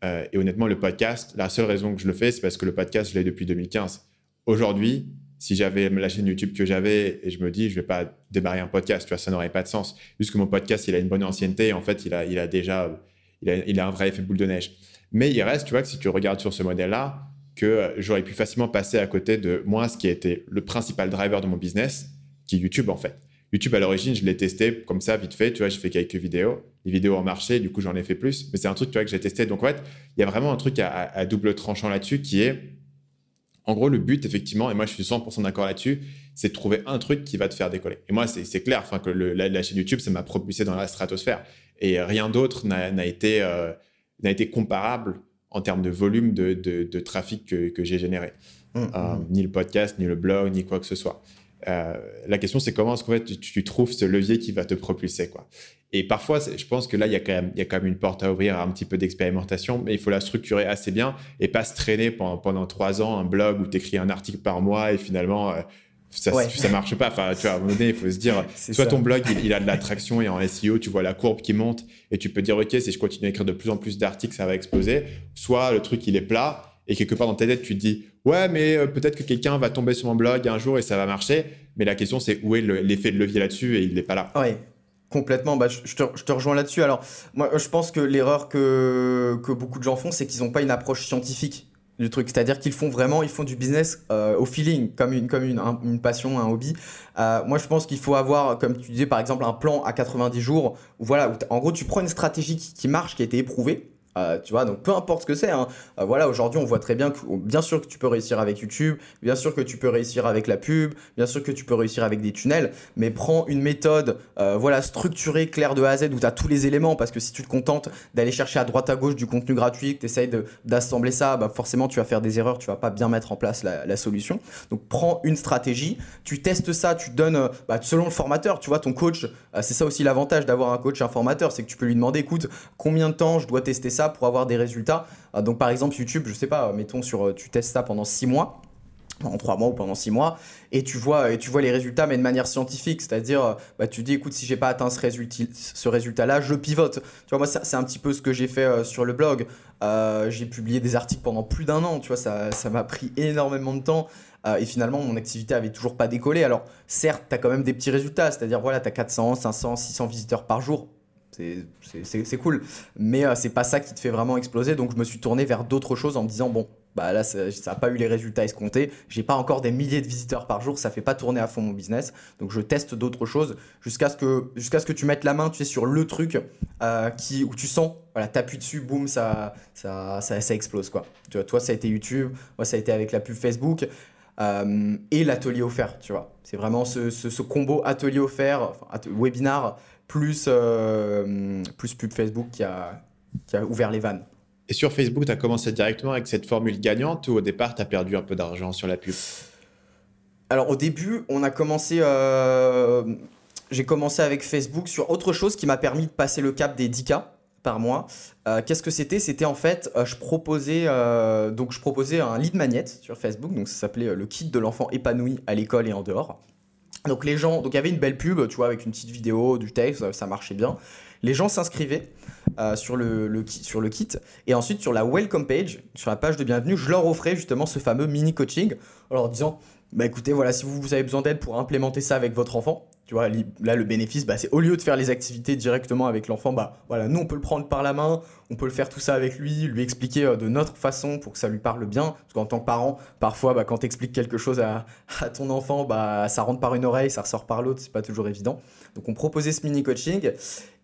et honnêtement, le podcast, la seule raison que je le fais, c'est parce que le podcast, je l'ai depuis 2015. Aujourd'hui, si j'avais la chaîne YouTube que j'avais et je me dis, je vais pas démarrer un podcast, tu vois, ça n'aurait pas de sens. Juste que mon podcast, il a une bonne ancienneté, en fait, il a, il a déjà, il a, un vrai effet boule de neige. Mais il reste, tu vois, que si tu regardes sur ce modèle-là, que j'aurais pu facilement passer à côté de moi, ce qui été le principal driver de mon business, qui est YouTube, en fait. YouTube, à l'origine, je l'ai testé comme ça, vite fait, tu vois, j'ai fait quelques vidéos. Les vidéos ont marché, du coup, j'en ai fait plus. Mais c'est un truc, tu vois, que j'ai testé. Donc, en fait, il y a vraiment un truc à double tranchant là-dessus qui est en gros, le but, effectivement, et moi je suis 100% d'accord là-dessus, c'est de trouver un truc qui va te faire décoller. Et moi, c'est clair, enfin, que la, chaîne YouTube, ça m'a propulsé dans la stratosphère. Et rien d'autre n'a été, euh, été comparable en termes de volume de, trafic que, j'ai généré. Mmh, euh, mmh. ni le podcast, ni le blog, ni quoi que ce soit. Euh, la question, c'est comment est-ce qu'en fait, tu, trouves ce levier qui va te propulser. Quoi. Et parfois, je pense que là, il y, a quand même, il y a quand même une porte à ouvrir à un petit peu d'expérimentation, mais il faut la structurer assez bien et pas se traîner pendant, pendant trois ans un blog où tu écris un article par mois et finalement, euh, ça ne marche pas. Enfin, tu vois, à un moment donné, il faut se dire, [LAUGHS] soit ton blog, il, a de l'attraction et en SEO, tu vois la courbe qui monte et tu peux dire, OK, si je continue à écrire de plus en plus d'articles, ça va exploser. Soit le truc, il est plat et quelque part dans ta tête, tu te dis, ouais, mais euh, peut-être que quelqu'un va tomber sur mon blog un jour et ça va marcher. Mais la question, c'est où est l'effet de levier là-dessus et il n'est pas là. Oui, complètement. Bah, je, te, rejoins là-dessus. Alors, moi, je pense que l'erreur que, beaucoup de gens font, c'est qu'ils n'ont pas une approche scientifique du truc. C'est-à-dire qu'ils font vraiment, ils font du business euh, au feeling, comme une, passion, un hobby. Euh, moi, je pense qu'il faut avoir, comme tu disais, par exemple, un plan à 90 jours. Où, voilà, en gros, tu prends une stratégie qui, qui marche, qui a été éprouvée. Euh, tu vois, donc peu importe ce que c'est. Hein. Euh, voilà, aujourd'hui, on voit très bien que, bien sûr que tu peux réussir avec YouTube, bien sûr que tu peux réussir avec la pub, bien sûr que tu peux réussir avec des tunnels, mais prends une méthode, euh, voilà, structurée, claire de A à Z, où tu as tous les éléments, parce que si tu te contentes d'aller chercher à droite à gauche du contenu gratuit, que tu essayes d'assembler ça, bah forcément, tu vas faire des erreurs, tu vas pas bien mettre en place la, solution. Donc, prends une stratégie, tu testes ça, tu donnes, bah, selon le formateur, tu vois, ton coach, c'est ça aussi l'avantage d'avoir un coach, un formateur, c'est que tu peux lui demander, écoute, combien de temps je dois tester ça pour avoir des résultats. Euh, donc par exemple YouTube, je sais pas, mettons sur, euh, tu testes ça pendant 6 mois en 3 mois ou pendant 6 mois et tu vois les résultats mais de manière scientifique. C'est-à-dire euh, bah, tu dis écoute si j'ai pas atteint ce résultat ce résultat là je pivote. Tu vois moi c'est un petit peu ce que j'ai fait sur le blog. J'ai publié des articles pendant plus d'un an tu vois ça m'a pris énormément de temps. Et finalement mon activité avait toujours pas décollé. Alors certes tu as quand même des petits résultats. C'est-à-dire voilà tu as 400 500 600 visiteurs par jour c'est cool. Mais euh, c'est pas ça qui te fait vraiment exploser. Donc je me suis tourné vers d'autres choses en me disant bon, bah là ça n'a pas eu les résultats escomptés. J'ai pas encore des milliers de visiteurs par jour, ça fait pas tourner à fond mon business. Donc je teste d'autres choses jusqu'à ce que ce que tu mettes la main, tu sais, sur le truc euh, qui où tu sens, voilà, t'appuies dessus, boum, ça ça, ça ça explose quoi. Tu vois, toi ça a été YouTube, moi ça a été avec la pub Facebook. Euh, et l'atelier offert, tu vois. C'est vraiment ce, combo atelier offert, webinar, plus, euh, plus pub Facebook qui a, qui a ouvert les vannes. Et sur Facebook, tu as commencé directement avec cette formule gagnante ou au départ, tu as perdu un peu d'argent sur la pub? Alors au début, on a commencé... Euh, j'ai commencé avec Facebook sur autre chose qui m'a permis de passer le cap des 10K par mois. Euh, qu'est-ce que c'était? C'était en fait, je proposais donc je proposais un lead magnet sur Facebook, donc ça s'appelait le kit de l'enfant épanoui à l'école et en dehors. Donc les gens, donc il y avait une belle pub, tu vois, avec une petite vidéo, du texte, ça marchait bien. Les gens s'inscrivaient euh, sur, le, sur le kit et ensuite sur la welcome page, sur la page de bienvenue, je leur offrais justement ce fameux mini coaching en leur disant, bah écoutez, voilà, si vous, vous avez besoin d'aide pour implémenter ça avec votre enfant, tu vois, là, le bénéfice, bah, c'est au lieu de faire les activités directement avec l'enfant, bah, voilà, nous, on peut le prendre par la main, on peut le faire tout ça avec lui, lui expliquer euh, de notre façon pour que ça lui parle bien. Parce qu'en tant que parent, parfois, bah, quand tu expliques quelque chose [LAUGHS] à, ton enfant, bah, ça rentre par une oreille, ça ressort par l'autre, c'est pas toujours évident. Donc, on proposait ce mini coaching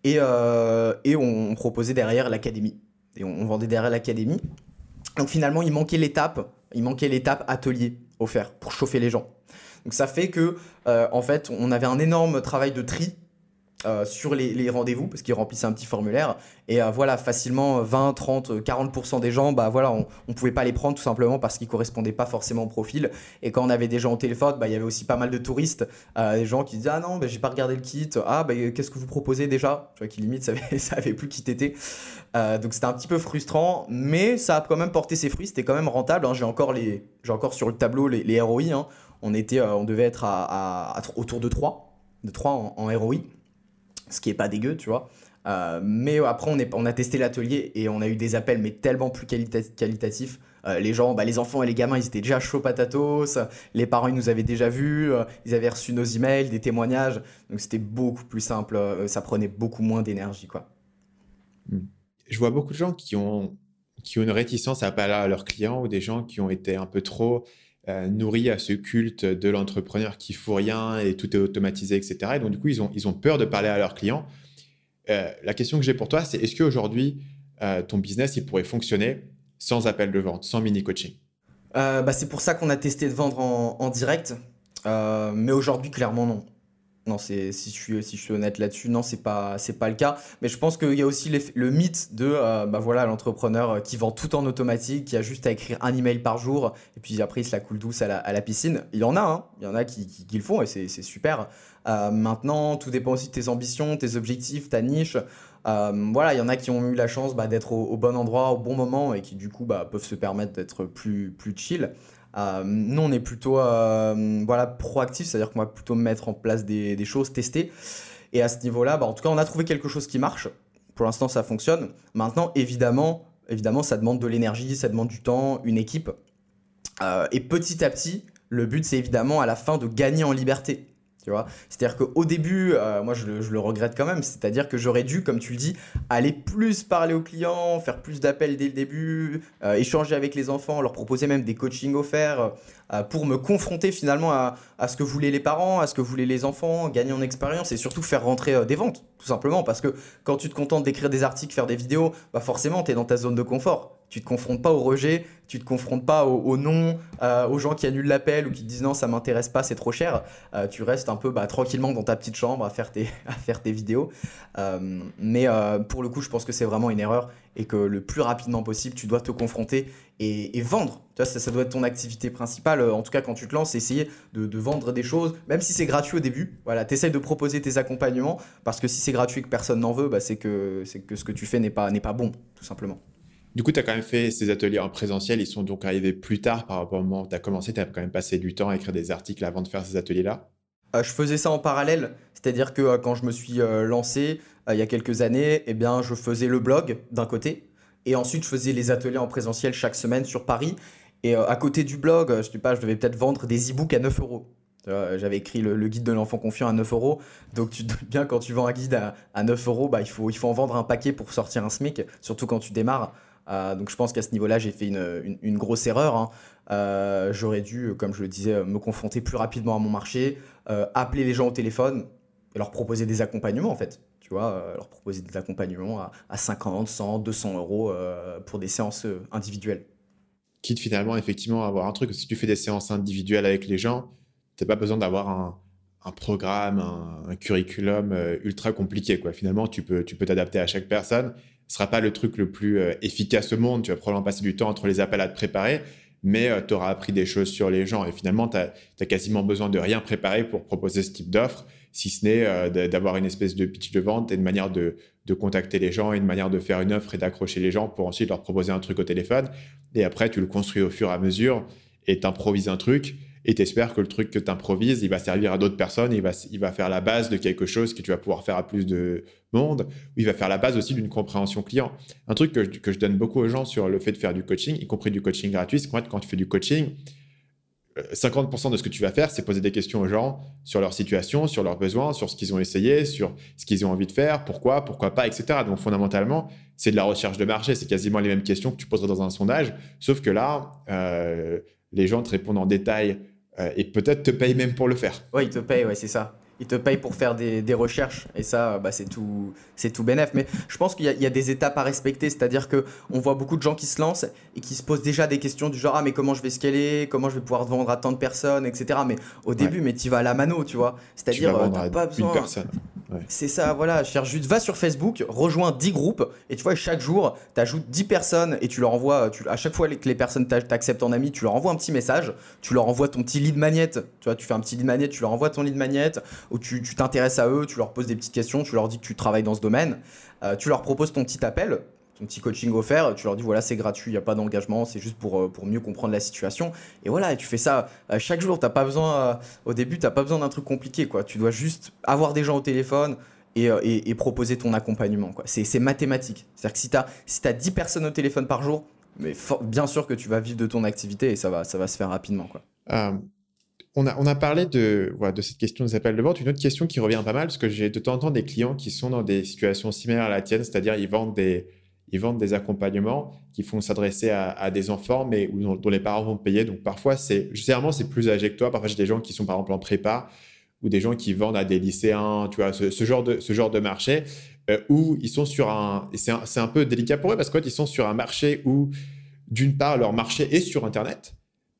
et, euh, et on proposait derrière l'académie. Et on, vendait derrière l'académie. Donc, finalement, il manquait l'étape, il manquait l'étape atelier offert pour chauffer les gens. Donc ça fait que, euh, en fait, on avait un énorme travail de tri euh, sur les, rendez-vous parce qu'ils remplissaient un petit formulaire. Et euh, voilà facilement 20 30 40% des gens bah voilà on, on pouvait pas les prendre tout simplement parce qu'ils correspondaient pas forcément au profil. Et quand on avait des gens au téléphone bah il y avait aussi pas mal de touristes des gens qui disaient ah non bah, j'ai pas regardé le kit. Ah bah qu'est-ce que vous proposez déjà? Tu vois qui limite [LAUGHS] savait, savait plus qui donc c'était un petit peu frustrant mais ça a quand même porté ses fruits c'était quand même rentable hein. j'ai encore les encore sur le tableau les, les ROI hein. On, était, euh, on devait être à, autour de 3, de 3 en, en ROI, ce qui est pas dégueu, tu vois. Euh, mais après, on, a testé l'atelier et on a eu des appels, mais tellement plus qualitatifs. Euh, les gens, bah, les enfants et les gamins, ils étaient déjà chauds patatos. Les parents, ils nous avaient déjà vus. ils avaient reçu nos emails, des témoignages. Donc, c'était beaucoup plus simple. ça prenait beaucoup moins d'énergie, quoi. Hmm. Je vois beaucoup de gens qui ont, qui ont une réticence à parler à leurs clients ou des gens qui ont été un peu trop euh, nourri à ce culte de l'entrepreneur qui fout rien et tout est automatisé, etc. Et donc, du coup, ils ont, ils ont peur de parler à leurs clients. Euh, la question que j'ai pour toi, c'est est-ce qu'aujourd'hui, euh, ton business, il pourrait fonctionner sans appel de vente, sans mini-coaching? Bah, C'est pour ça qu'on a testé de vendre en, en direct. mais aujourd'hui, clairement, non. Non, c'est si je suis honnête là-dessus, non, c'est pas pas le cas. Mais je pense qu'il y a aussi le mythe de euh, bah voilà l'entrepreneur euh, qui vend tout en automatique, qui a juste à écrire un email par jour et puis après il se la coule douce à la, piscine. Il y en a, hein, il y en a qui, qui, le font et c'est super. Euh, maintenant, tout dépend aussi de tes ambitions, tes objectifs, ta niche. voilà, il y en a qui ont eu la chance bah, d'être au, bon endroit au bon moment et qui du coup bah, peuvent se permettre d'être plus plus chill. Euh, nous, on est plutôt euh, voilà, proactif, c'est-à-dire qu'on va plutôt mettre en place des, choses, tester. Et à ce niveau-là, bah, en tout cas, on a trouvé quelque chose qui marche. Pour l'instant, ça fonctionne. Maintenant, évidemment, évidemment, ça demande de l'énergie, ça demande du temps, une équipe. Euh, et petit à petit, le but, c'est évidemment à la fin de gagner en liberté. C'est-à-dire qu'au début, euh, moi je le, regrette quand même, c'est-à-dire que j'aurais dû, comme tu le dis, aller plus parler aux clients, faire plus d'appels dès le début, euh, échanger avec les enfants, leur proposer même des coachings offerts pour me confronter finalement à, ce que voulaient les parents, à ce que voulaient les enfants, gagner en expérience et surtout faire rentrer des ventes, tout simplement. Parce que quand tu te contentes d'écrire des articles, faire des vidéos, bah forcément tu es dans ta zone de confort tu te confrontes pas au rejet, tu te confrontes pas au, non, euh, aux gens qui annulent l'appel ou qui disent non, ça m'intéresse pas, c'est trop cher. Euh, tu restes un peu bah, tranquillement dans ta petite chambre à faire tes, [LAUGHS] à vidéos. Euh, mais pour le coup, je pense que c'est vraiment une erreur et que le plus rapidement possible, tu dois te confronter et, vendre. Tu vois, ça, ça, doit être ton activité principale. En tout cas, quand tu te lances, essayer de, vendre des choses, même si c'est gratuit au début. Voilà, tu essayes de proposer tes accompagnements parce que si c'est gratuit et que personne n'en veut, bah, c'est que, que ce que tu fais n'est pas, pas bon, tout simplement. Du coup, tu as quand même fait ces ateliers en présentiel. Ils sont donc arrivés plus tard par rapport au moment où tu as commencé. Tu as quand même passé du temps à écrire des articles avant de faire ces ateliers-là? Euh, je faisais ça en parallèle. C'est-à-dire que euh, quand je me suis euh, lancé il y a quelques années, eh bien, je faisais le blog d'un côté. Et ensuite, je faisais les ateliers en présentiel chaque semaine sur Paris. Et à côté du blog, je sais pas, je devais peut-être vendre des e-books à 9 euros. J'avais écrit le, guide de l'enfant confiant à 9 euros. Donc tu te bien, quand tu vends un guide à, à 9 euros, bah, il, faut, il faut en vendre un paquet pour sortir un SMIC, surtout quand tu démarres. Euh, donc je pense qu'à ce niveau-là, j'ai fait une, grosse erreur. Hein. Euh, j'aurais dû, comme je le disais, me confronter plus rapidement à mon marché, euh, appeler les gens au téléphone et leur proposer des accompagnements en fait. Vois, leur proposer des accompagnements à, à 50, 100, 200 euros pour des séances individuelles. Quitte finalement, effectivement, à avoir un truc. Si tu fais des séances individuelles avec les gens, tu n'as pas besoin d'avoir un, programme, un, curriculum ultra compliqué. Finalement, tu peux tu peux t'adapter à chaque personne ce sera pas le truc le plus euh, efficace au monde. Tu vas probablement passer du temps entre les appels à te préparer, mais euh, tu auras appris des choses sur les gens. Et finalement, tu as, quasiment besoin de rien préparer pour proposer ce type d'offre, si ce n'est euh, d'avoir une espèce de pitch de vente et une manière de, de, contacter les gens et une manière de faire une offre et d'accrocher les gens pour ensuite leur proposer un truc au téléphone. Et après, tu le construis au fur et à mesure et tu improvises un truc et t'espères que le truc que tu improvises, il va servir à d'autres personnes, il va, il va faire la base de quelque chose que tu vas pouvoir faire à plus de monde, il va faire la base aussi d'une compréhension client. Un truc que, que, je donne beaucoup aux gens sur le fait de faire du coaching, y compris du coaching gratuit, c'est qu'en fait, quand tu fais du coaching, 50% euh, de ce que tu vas faire, c'est poser des questions aux gens sur leur situation, sur leurs besoins, sur ce qu'ils ont essayé, sur ce qu'ils ont envie de faire, pourquoi, pourquoi pas, etc. Donc fondamentalement, c'est de la recherche de marché. C'est quasiment les mêmes questions que tu poserais dans un sondage, sauf que là, euh, les gens te répondent en détail euh, et peut-être te payent même pour le faire. Oui, ils te payent, c'est ça. Ils te payent pour faire des, des recherches et ça, bah, c'est tout, c'est tout bénef. Mais je pense qu'il y, y, a des étapes à respecter, c'est-à-dire que on voit beaucoup de gens qui se lancent et qui se posent déjà des questions du genre ah mais comment je vais scaler, comment je vais pouvoir vendre à tant de personnes, etc. Mais au début, mais tu vas à la mano, tu vois. C'est-à-dire euh, t'as pas besoin. Personne. C'est ça, voilà. Cherche juste, va sur Facebook, rejoins 10 groupes et tu vois, chaque jour, tu ajoutes 10 personnes et tu leur envoies, tu, à chaque fois que les personnes t'acceptent en ami, tu leur envoies un petit message, tu leur envoies ton petit lead magnet. Tu vois, tu fais un petit lead magnet, tu leur envoies ton lead magnet où tu t'intéresses à eux, tu leur poses des petites questions, tu leur dis que tu travailles dans ce domaine, euh, tu leur proposes ton petit appel ton petit coaching offert, tu leur dis voilà c'est gratuit, il n'y a pas d'engagement, c'est juste pour, euh, pour mieux comprendre la situation. Et voilà, et tu fais ça euh, chaque jour, t'as pas besoin, au début, tu n'as pas besoin d'un truc compliqué, quoi. Tu dois juste avoir des gens au téléphone et, et, proposer ton accompagnement. C'est mathématique. C'est-à-dire que si tu as, si as 10 personnes au téléphone par jour, mais bien sûr que tu vas vivre de ton activité et ça va, ça va se faire rapidement, quoi. On a, on a, parlé de, voilà, de cette question des appels de vente. Une autre question qui revient pas mal, parce que j'ai de temps en temps des clients qui sont dans des situations similaires à la tienne, c'est-à-dire ils vendent des, ils vendent des accompagnements qui font s'adresser à, des enfants, mais dont, les parents vont payer. Donc parfois, c'est généralement c'est plus âgé. Parfois, j'ai des gens qui sont par exemple en prépa ou des gens qui vendent à des lycéens, tu vois, ce, genre de ce genre de marché euh, où ils sont sur un. C'est un, un, peu délicat pour eux parce qu'ils sont sur un marché où d'une part leur marché est sur Internet.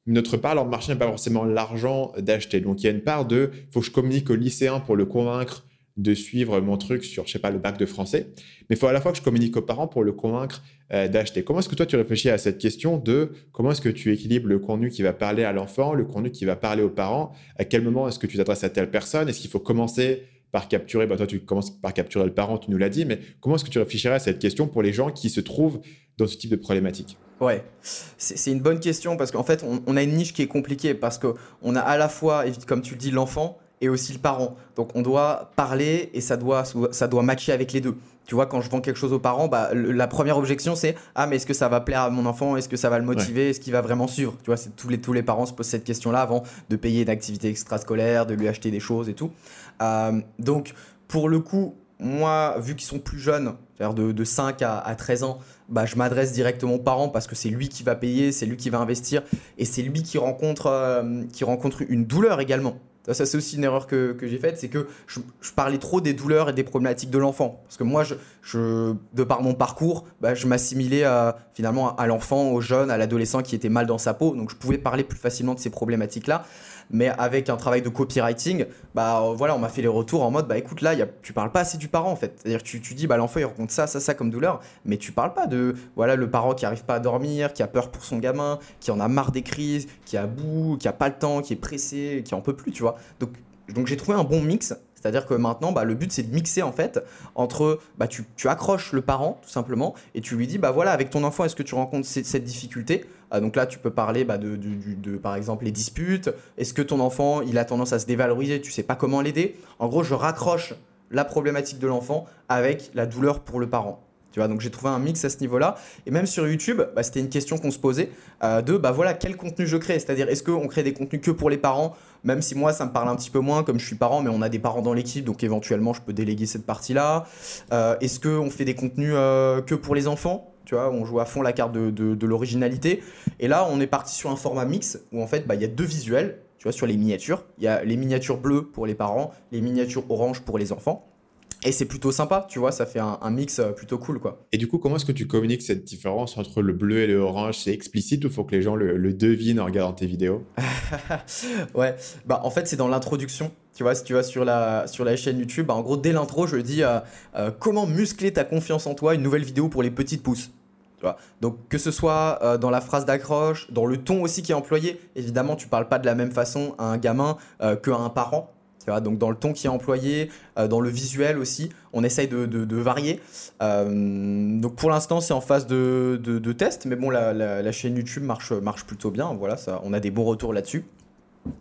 D'autre part, leur marché n'a pas forcément l'argent d'acheter. Donc, il y a une part de, faut que je communique aux lycéens pour le convaincre de suivre mon truc sur, je sais pas, le bac de français. Mais il faut à la fois que je communique aux parents pour le convaincre euh, d'acheter. Comment est-ce que toi, tu réfléchis à cette question de comment est-ce que tu équilibres le contenu qui va parler à l'enfant, le contenu qui va parler aux parents? À quel moment est-ce que tu t'adresses à telle personne? Est-ce qu'il faut commencer par capturer, bah toi tu commences par capturer le parent, tu nous l'as dit, mais comment est-ce que tu réfléchirais à cette question pour les gens qui se trouvent dans ce type de problématique? Ouais, c'est une bonne question parce qu'en fait on, on, a une niche qui est compliquée parce qu'on a à la fois, comme tu le dis, l'enfant et aussi le parent. Donc on doit parler et ça doit, ça doit matcher avec les deux. Tu vois, quand je vends quelque chose aux parents, bah, la première objection c'est Ah, mais est-ce que ça va plaire à mon enfant? Est-ce que ça va le motiver? Est-ce qu'il va vraiment suivre? Tu vois, tous les, tous les parents se posent cette question-là avant de payer une activité extrascolaire, de lui acheter des choses et tout. Euh, donc, pour le coup, moi, vu qu'ils sont plus jeunes, c'est-à-dire de, de, 5 à, 13 ans, bah, je m'adresse directement aux parents parce que c'est lui qui va payer, c'est lui qui va investir et c'est lui qui rencontre, euh, qui rencontre une douleur également. Ça, c'est aussi une erreur que, que j'ai faite, c'est que je, parlais trop des douleurs et des problématiques de l'enfant. Parce que moi, je, de par mon parcours, bah, je m'assimilais finalement à l'enfant, au jeune, à l'adolescent qui était mal dans sa peau. Donc, je pouvais parler plus facilement de ces problématiques-là mais avec un travail de copywriting, bah euh, voilà, on m'a fait les retours en mode bah écoute là, y a, tu parles pas assez du parent en fait. C'est-à-dire tu, tu dis bah l'enfant il raconte ça, ça, ça comme douleur, mais tu parles pas de voilà le parent qui arrive pas à dormir, qui a peur pour son gamin, qui en a marre des crises, qui a bout, qui a pas le temps, qui est pressé, qui en peut plus, tu vois. Donc donc j'ai trouvé un bon mix c'est-à-dire que maintenant, bah, le but, c'est de mixer en fait entre, bah, tu, accroches le parent tout simplement et tu lui dis, bah voilà, avec ton enfant, est-ce que tu rencontres cette difficulté? Ah, Donc là, tu peux parler bah, de, de, par exemple, les disputes. Est-ce que ton enfant, il a tendance à se dévaloriser, tu sais pas comment l'aider En gros, je raccroche la problématique de l'enfant avec la douleur pour le parent. Tu vois, donc j'ai trouvé un mix à ce niveau-là. Et même sur YouTube, bah, c'était une question qu'on se posait euh, de bah voilà quel contenu je crée? C'est-à-dire est-ce qu'on crée des contenus que pour les parents, même si moi ça me parle un petit peu moins comme je suis parent, mais on a des parents dans l'équipe, donc éventuellement je peux déléguer cette partie-là. Euh, est-ce qu'on fait des contenus euh, que pour les enfants? Tu vois, on joue à fond la carte de, l'originalité. Et là, on est parti sur un format mix où en fait, bah, il y a deux visuels. Tu vois, sur les miniatures, il y a les miniatures bleues pour les parents, les miniatures oranges pour les enfants. Et c'est plutôt sympa, tu vois, ça fait un, mix euh, plutôt cool, quoi. Et du coup, comment est-ce que tu communiques cette différence entre le bleu et le orange? C'est explicite ou faut que les gens le, devinent en regardant tes vidéos? [LAUGHS] Ouais, bah en fait, c'est dans l'introduction. Tu vois, si tu vas sur la, sur la chaîne YouTube, bah, en gros, dès l'intro, je dis euh, euh, comment muscler ta confiance en toi, une nouvelle vidéo pour les petites pousses. Tu vois Donc, que ce soit dans la phrase d'accroche, dans le ton aussi qui est employé, évidemment, tu parles pas de la même façon à un gamin qu'à un parent donc dans le ton qui est employé, euh, dans le visuel aussi, on essaye de, varier. Euh, donc pour l'instant, c'est en phase de, test, mais bon, la, chaîne YouTube marche, marche plutôt bien. Voilà, ça, on a des bons retours là-dessus.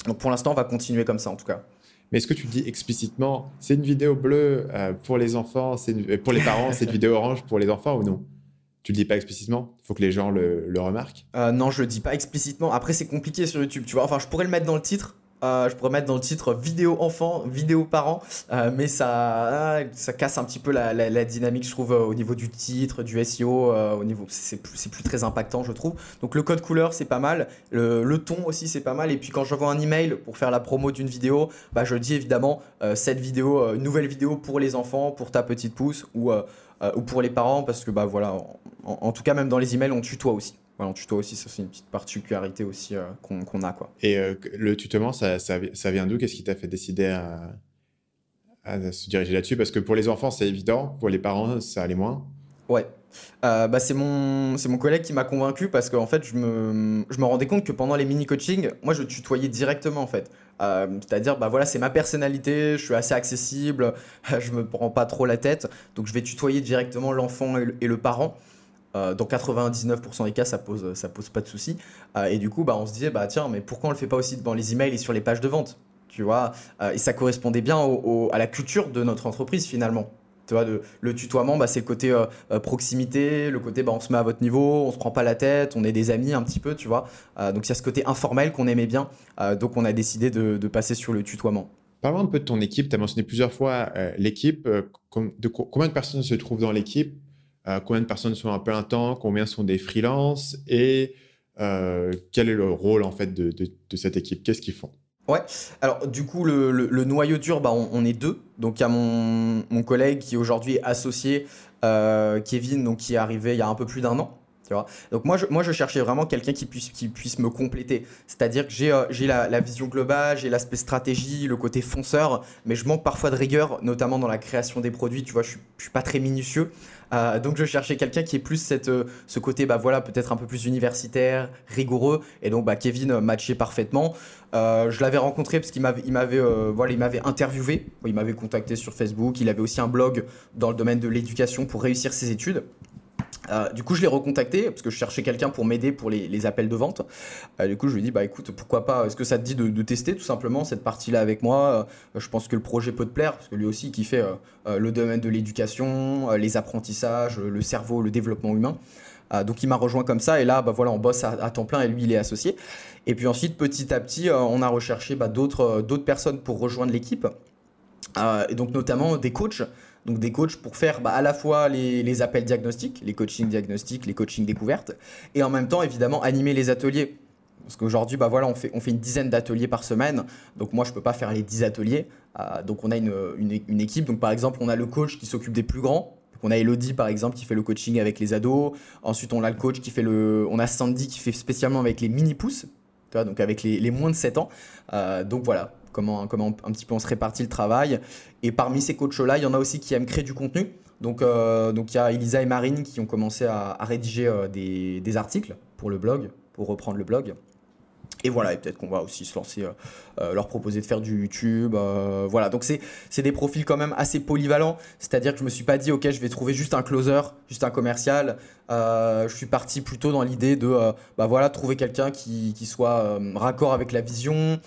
Donc pour l'instant, on va continuer comme ça en tout cas. Mais est-ce que tu dis explicitement, c'est une vidéo bleue euh, pour les enfants, c'est pour les parents, c'est une vidéo orange pour les enfants ou non? Tu le dis pas explicitement? Il faut que les gens le, remarquent? Non, je le dis pas explicitement. Après, c'est compliqué sur YouTube, tu vois. Enfin, je pourrais le mettre dans le titre, euh, je pourrais mettre dans le titre vidéo enfant, vidéo parent, euh, mais ça, ça casse un petit peu la, dynamique, je trouve, euh, au niveau du titre, du SEO, au niveau, c'est plus, très impactant, je trouve. Donc le code couleur, c'est pas mal, le, ton aussi, c'est pas mal. Et puis quand j'envoie un email pour faire la promo d'une vidéo, bah, je dis évidemment cette vidéo, nouvelle vidéo pour les enfants, pour ta petite pousse ou, ou pour les parents, parce que bah voilà, en tout cas même dans les emails, on tutoie aussi. Voilà, on tutoie aussi, ça c'est une petite particularité aussi euh, qu'on a. Quoi. Et euh, le tutoiement, ça, ça, vient d'où? Qu'est-ce qui t'a fait décider à, se diriger là-dessus? Parce que pour les enfants, c'est évident, pour les parents, ça allait moins. Ouais. Euh, bah c'est mon, mon collègue qui m'a convaincu parce qu'en fait, je me, je me rendais compte que pendant les mini-coachings, moi, je tutoyais directement en fait. C'est-à-dire, bah voilà, c'est ma personnalité, je suis assez accessible, [LAUGHS] je me prends pas trop la tête, donc je vais tutoyer directement l'enfant et, le parent. Euh, dans 99% des cas, ça pose, ça pose pas de soucis. Euh, et du coup, bah, on se disait, bah tiens, mais pourquoi on le fait pas aussi dans les emails et sur les pages de vente Tu vois? Euh, Et ça correspondait bien à la culture de notre entreprise finalement. Tu vois, le tutoiement, bah, c'est le côté proximité, le côté bah, on se met à votre niveau, on se prend pas la tête, on est des amis un petit peu, tu vois? donc il y a ce côté informel qu'on aimait bien. donc on a décidé de, de, passer sur le tutoiement. Parlons un peu de ton équipe. Tu as mentionné plusieurs fois l'équipe. de combien de personnes se trouvent dans l'équipe? Euh, combien de personnes sont à plein temps, combien sont des freelances et euh, quel est le rôle en fait de, cette équipe? Qu'est-ce qu'ils font? Ouais, alors du coup, le, noyau dur, bah, on, est deux. Donc il y a mon, collègue qui aujourd'hui est associé, euh, Kevin, donc, qui est arrivé il y a un peu plus d'un an. Tu vois donc moi je, moi, je cherchais vraiment quelqu'un qui puisse, qui puisse me compléter. C'est-à-dire que j'ai la, la, vision globale, j'ai l'aspect stratégie, le côté fonceur, mais je manque parfois de rigueur, notamment dans la création des produits. Tu vois, je ne suis pas très minutieux. Euh, donc je cherchais quelqu'un qui est plus euh, ce côté, bah voilà, peut-être un peu plus universitaire, rigoureux. Et donc bah, Kevin euh, matchait parfaitement. je l'avais rencontré parce qu'il m'avait, il m'avait, m'avait interviewé. Il m'avait contacté sur Facebook. Il avait aussi un blog dans le domaine de l'éducation pour réussir ses études. Euh, du coup, je l'ai recontacté parce que je cherchais quelqu'un pour m'aider pour les, appels de vente. Euh, du coup, je lui ai dit, bah écoute, pourquoi pas, est-ce que ça te dit de, tester tout simplement cette partie-là avec moi? Euh, Je pense que le projet peut te plaire parce que lui aussi, qui fait le domaine de l'éducation, les apprentissages, le cerveau, le développement humain. donc il m'a rejoint comme ça et là, bah voilà, on bosse à, temps plein et lui, il est associé. Et puis ensuite, petit à petit, on a recherché bah, d'autres personnes pour rejoindre l'équipe. et donc notamment des coachs donc des coachs pour faire bah, à la fois les, appels diagnostiques, les coachings diagnostiques, les coachings découvertes, et en même temps évidemment animer les ateliers. Parce qu'aujourd'hui, bah voilà, on fait, on fait une dizaine d'ateliers par semaine. Donc moi, je ne peux pas faire les 10 ateliers. Euh, donc on a une, une, équipe. Donc par exemple, on a le coach qui s'occupe des plus grands. On a Elodie par exemple qui fait le coaching avec les ados. Ensuite, on a le coach qui fait le. On a Sandy qui fait spécialement avec les mini pousses. Donc avec les, les moins de 7 ans. Euh, donc voilà, comment, un petit peu on se répartit le travail. Et parmi ces coachs-là, il y en a aussi qui aiment créer du contenu. Donc, euh, il y a Elisa et Marine qui ont commencé à, rédiger euh, des, articles pour le blog, pour reprendre le blog. Et voilà, et peut-être qu'on va aussi se lancer, euh, euh, leur proposer de faire du YouTube. Euh, voilà, donc c'est des profils quand même assez polyvalents. C'est-à-dire que je me suis pas dit, ok, je vais trouver juste un closer, juste un commercial. je suis parti plutôt dans l'idée de, bah voilà, trouver quelqu'un qui, qui, soit raccord avec la vision,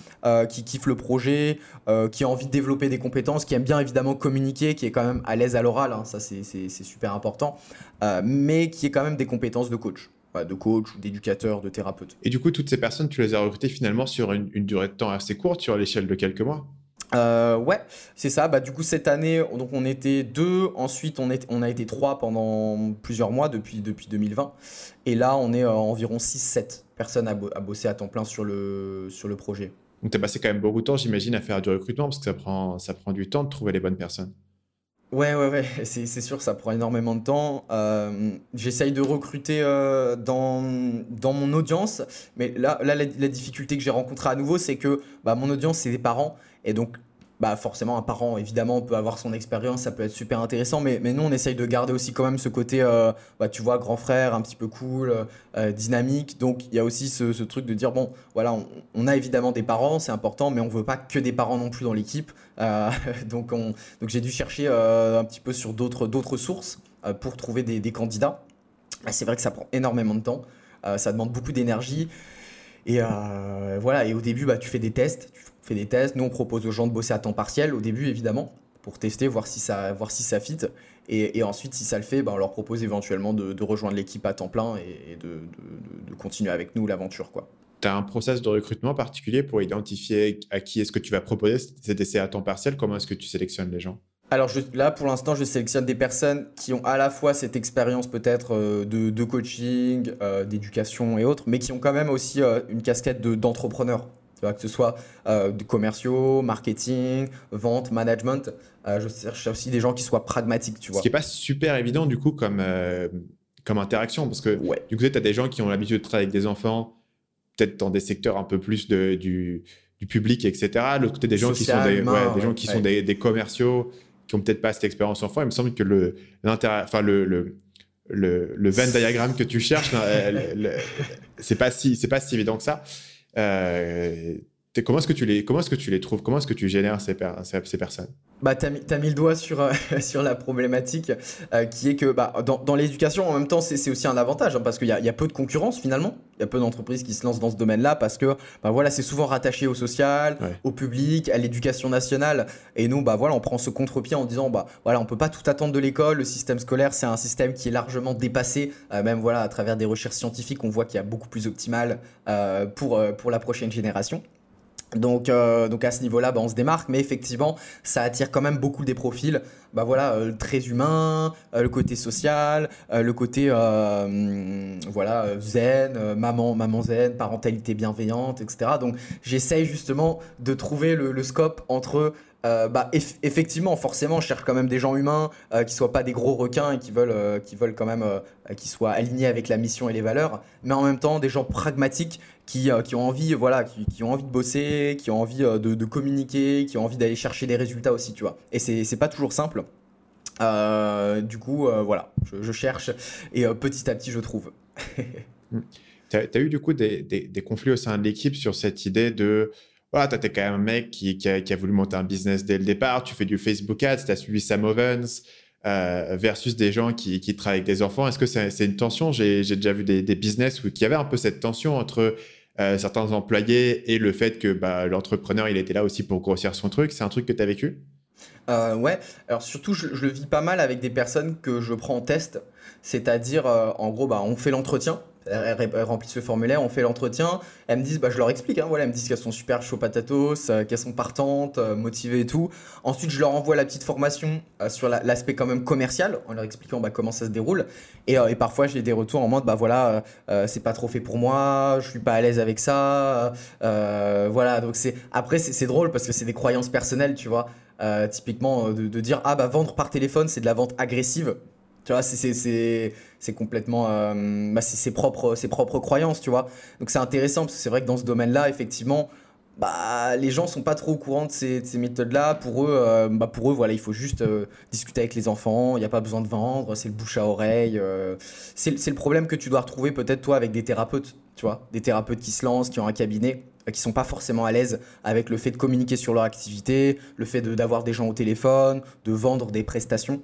qui kiffe le projet, qui a envie de développer des compétences, qui aime bien évidemment communiquer, qui est quand même à l'aise à l'oral, hein, ça c'est super important, mais qui est quand même des compétences de coach de coach ou d'éducateur, de thérapeute. Et du coup, toutes ces personnes, tu les as recrutées finalement sur une, durée de temps assez courte, sur l'échelle de quelques mois? Euh, ouais, c'est ça. Bah, du coup, cette année, donc on était deux. Ensuite, on, est, on a été trois pendant plusieurs mois depuis, depuis 2020. Et là, on est euh, environ 6-7 personnes à, bosser à temps plein sur le, sur le projet. Donc, tu as passé quand même beaucoup de temps, j'imagine, à faire du recrutement parce que ça prend, ça prend du temps de trouver les bonnes personnes. Ouais, ouais, ouais, c'est, sûr, ça prend énormément de temps. Euh, j'essaye de recruter euh, dans, mon audience, mais là, la difficulté que j'ai rencontrée à nouveau, c'est que bah, mon audience, c'est des parents, et donc bah forcément un parent évidemment peut avoir son expérience ça peut être super intéressant mais, mais nous on essaye de garder aussi quand même ce côté euh, bah, tu vois grand frère un petit peu cool euh, dynamique. Donc il y a aussi ce, truc de dire bon voilà on, a évidemment des parents c'est important mais on veut pas que des parents non plus dans l'équipe. Euh, [LAUGHS] donc on donc j'ai dû chercher un petit peu sur d'autres sources pour trouver des, des candidats. C'est vrai que ça prend énormément de temps. Ça demande beaucoup d'énergie. Et voilà. Et au début bah tu fais des tests tu fait des tests. Nous, on propose aux gens de bosser à temps partiel au début, évidemment, pour tester, voir si ça, voir si ça fit. Et, ensuite, si ça le fait, ben, on leur propose éventuellement de, rejoindre l'équipe à temps plein et, de, continuer avec nous l'aventure. quoi. Tu as un process de recrutement particulier pour identifier à qui est-ce que tu vas proposer cet essai à temps partiel? Comment est-ce que tu sélectionnes les gens? Alors là, pour l'instant, je sélectionne des personnes qui ont à la fois cette expérience peut-être euh, de, coaching, euh, d'éducation et autres, mais qui ont quand même aussi euh, une casquette d'entrepreneur que ce soit euh, commerciaux, marketing, vente, management. Euh, je cherche aussi des gens qui soient pragmatiques, tu vois. Ce qui n'est pas super évident, du coup, comme, euh, comme interaction, parce que du coup, tu as des gens qui ont l'habitude de travailler avec des enfants, peut-être dans des secteurs un peu plus de, du, du public, etc. L'autre côté, des gens qui sont des, des, gens qui sont des, des, commerciaux, qui ont peut-être pas cette expérience enfant. Il me semble que le, enfin, le, le le, le Venn diagramme que tu cherches, c'est pas si c'est pas si évident que ça. Øh, Euh, comment est-ce que tu les comment est-ce que tu les trouves? Comment est-ce que tu génères ces, ces, personnes? Bah, tu as, mis le doigt sur, euh, [LAUGHS] sur la problématique euh, qui est que bah, dans, dans l'éducation, en même temps, c'est aussi un avantage hein, parce qu'il y, y, a peu de concurrence finalement. Il y a peu d'entreprises qui se lancent dans ce domaine-là parce que bah, voilà, c'est souvent rattaché au social, au public, à l'éducation nationale. Et nous, bah, voilà, on prend ce contre-pied en disant bah, voilà, on peut pas tout attendre de l'école. Le système scolaire, c'est un système qui est largement dépassé. même voilà, à travers des recherches scientifiques, on voit qu'il y a beaucoup plus optimal pour, pour la prochaine génération. Donc, euh, donc à ce niveau-là, bah, on se démarque, mais effectivement, ça attire quand même beaucoup des profils. Bah voilà, euh, très humain, euh, le côté social, le côté voilà zen, maman, maman zen, parentalité bienveillante, etc. Donc j'essaye justement de trouver le, scope entre bah, effectivement, forcément, je cherche quand même des gens humains qui soient pas des gros requins et qui veulent, qui veulent quand même, qui soient alignés avec la mission et les valeurs, mais en même temps des gens pragmatiques qui, euh, qui ont envie, voilà, qui, qui, ont envie de bosser, qui ont envie euh, de, de communiquer, qui ont envie d'aller chercher des résultats aussi, tu vois. Et c'est pas toujours simple. Euh, du coup, voilà, je, cherche et petit à petit, je trouve. [LAUGHS] tu as, eu du coup des, des, conflits au sein de l'équipe sur cette idée de. Voilà, tu es quand même un mec qui, qui, a, qui, a, voulu monter un business dès le départ, tu fais du Facebook Ads, tu as suivi Sam Ovens, versus des gens qui, travaillent avec des enfants Est-ce que c'est une tension? J'ai déjà vu des, business où il y avait un peu cette tension entre certains employés et le fait que bah, l'entrepreneur, il était là aussi pour grossir son truc. C'est un truc que tu as vécu? Euh, ouais, alors surtout, je, le vis pas mal avec des personnes que je prends en test. C'est-à-dire, euh, en gros, bah, on fait l'entretien, elles, remplissent le formulaire, on fait l'entretien. Elles me disent, bah, je leur explique, hein, voilà, elles me disent qu'elles sont super chaud patatos, euh, qu'elles sont partantes, motivées et tout. Ensuite, je leur envoie la petite formation sur l'aspect quand même commercial, en leur expliquant bah, comment ça se déroule. Et, et parfois, j'ai des retours en mode, bah voilà, c'est pas trop fait pour moi, je suis pas à l'aise avec ça. voilà, donc c'est après, c'est drôle parce que c'est des croyances personnelles, tu vois. Euh, typiquement, euh, de, dire ah bah vendre par téléphone, c'est de la vente agressive. Tu vois, c'est complètement euh, bah, ses, propres, ses propres croyances, tu vois. Donc c'est intéressant parce que c'est vrai que dans ce domaine-là, effectivement, bah, les gens sont pas trop au courant de ces, méthodes-là. Pour eux, bah, pour eux, voilà, il faut juste discuter avec les enfants. Il n'y a pas besoin de vendre. C'est le bouche à oreille. c'est le problème que tu dois retrouver peut-être toi avec des thérapeutes, tu vois, des thérapeutes qui se lancent, qui ont un cabinet. Euh, qui sont pas forcément à l'aise avec le fait de communiquer sur leur activité, le fait d'avoir des gens au téléphone, de vendre des prestations.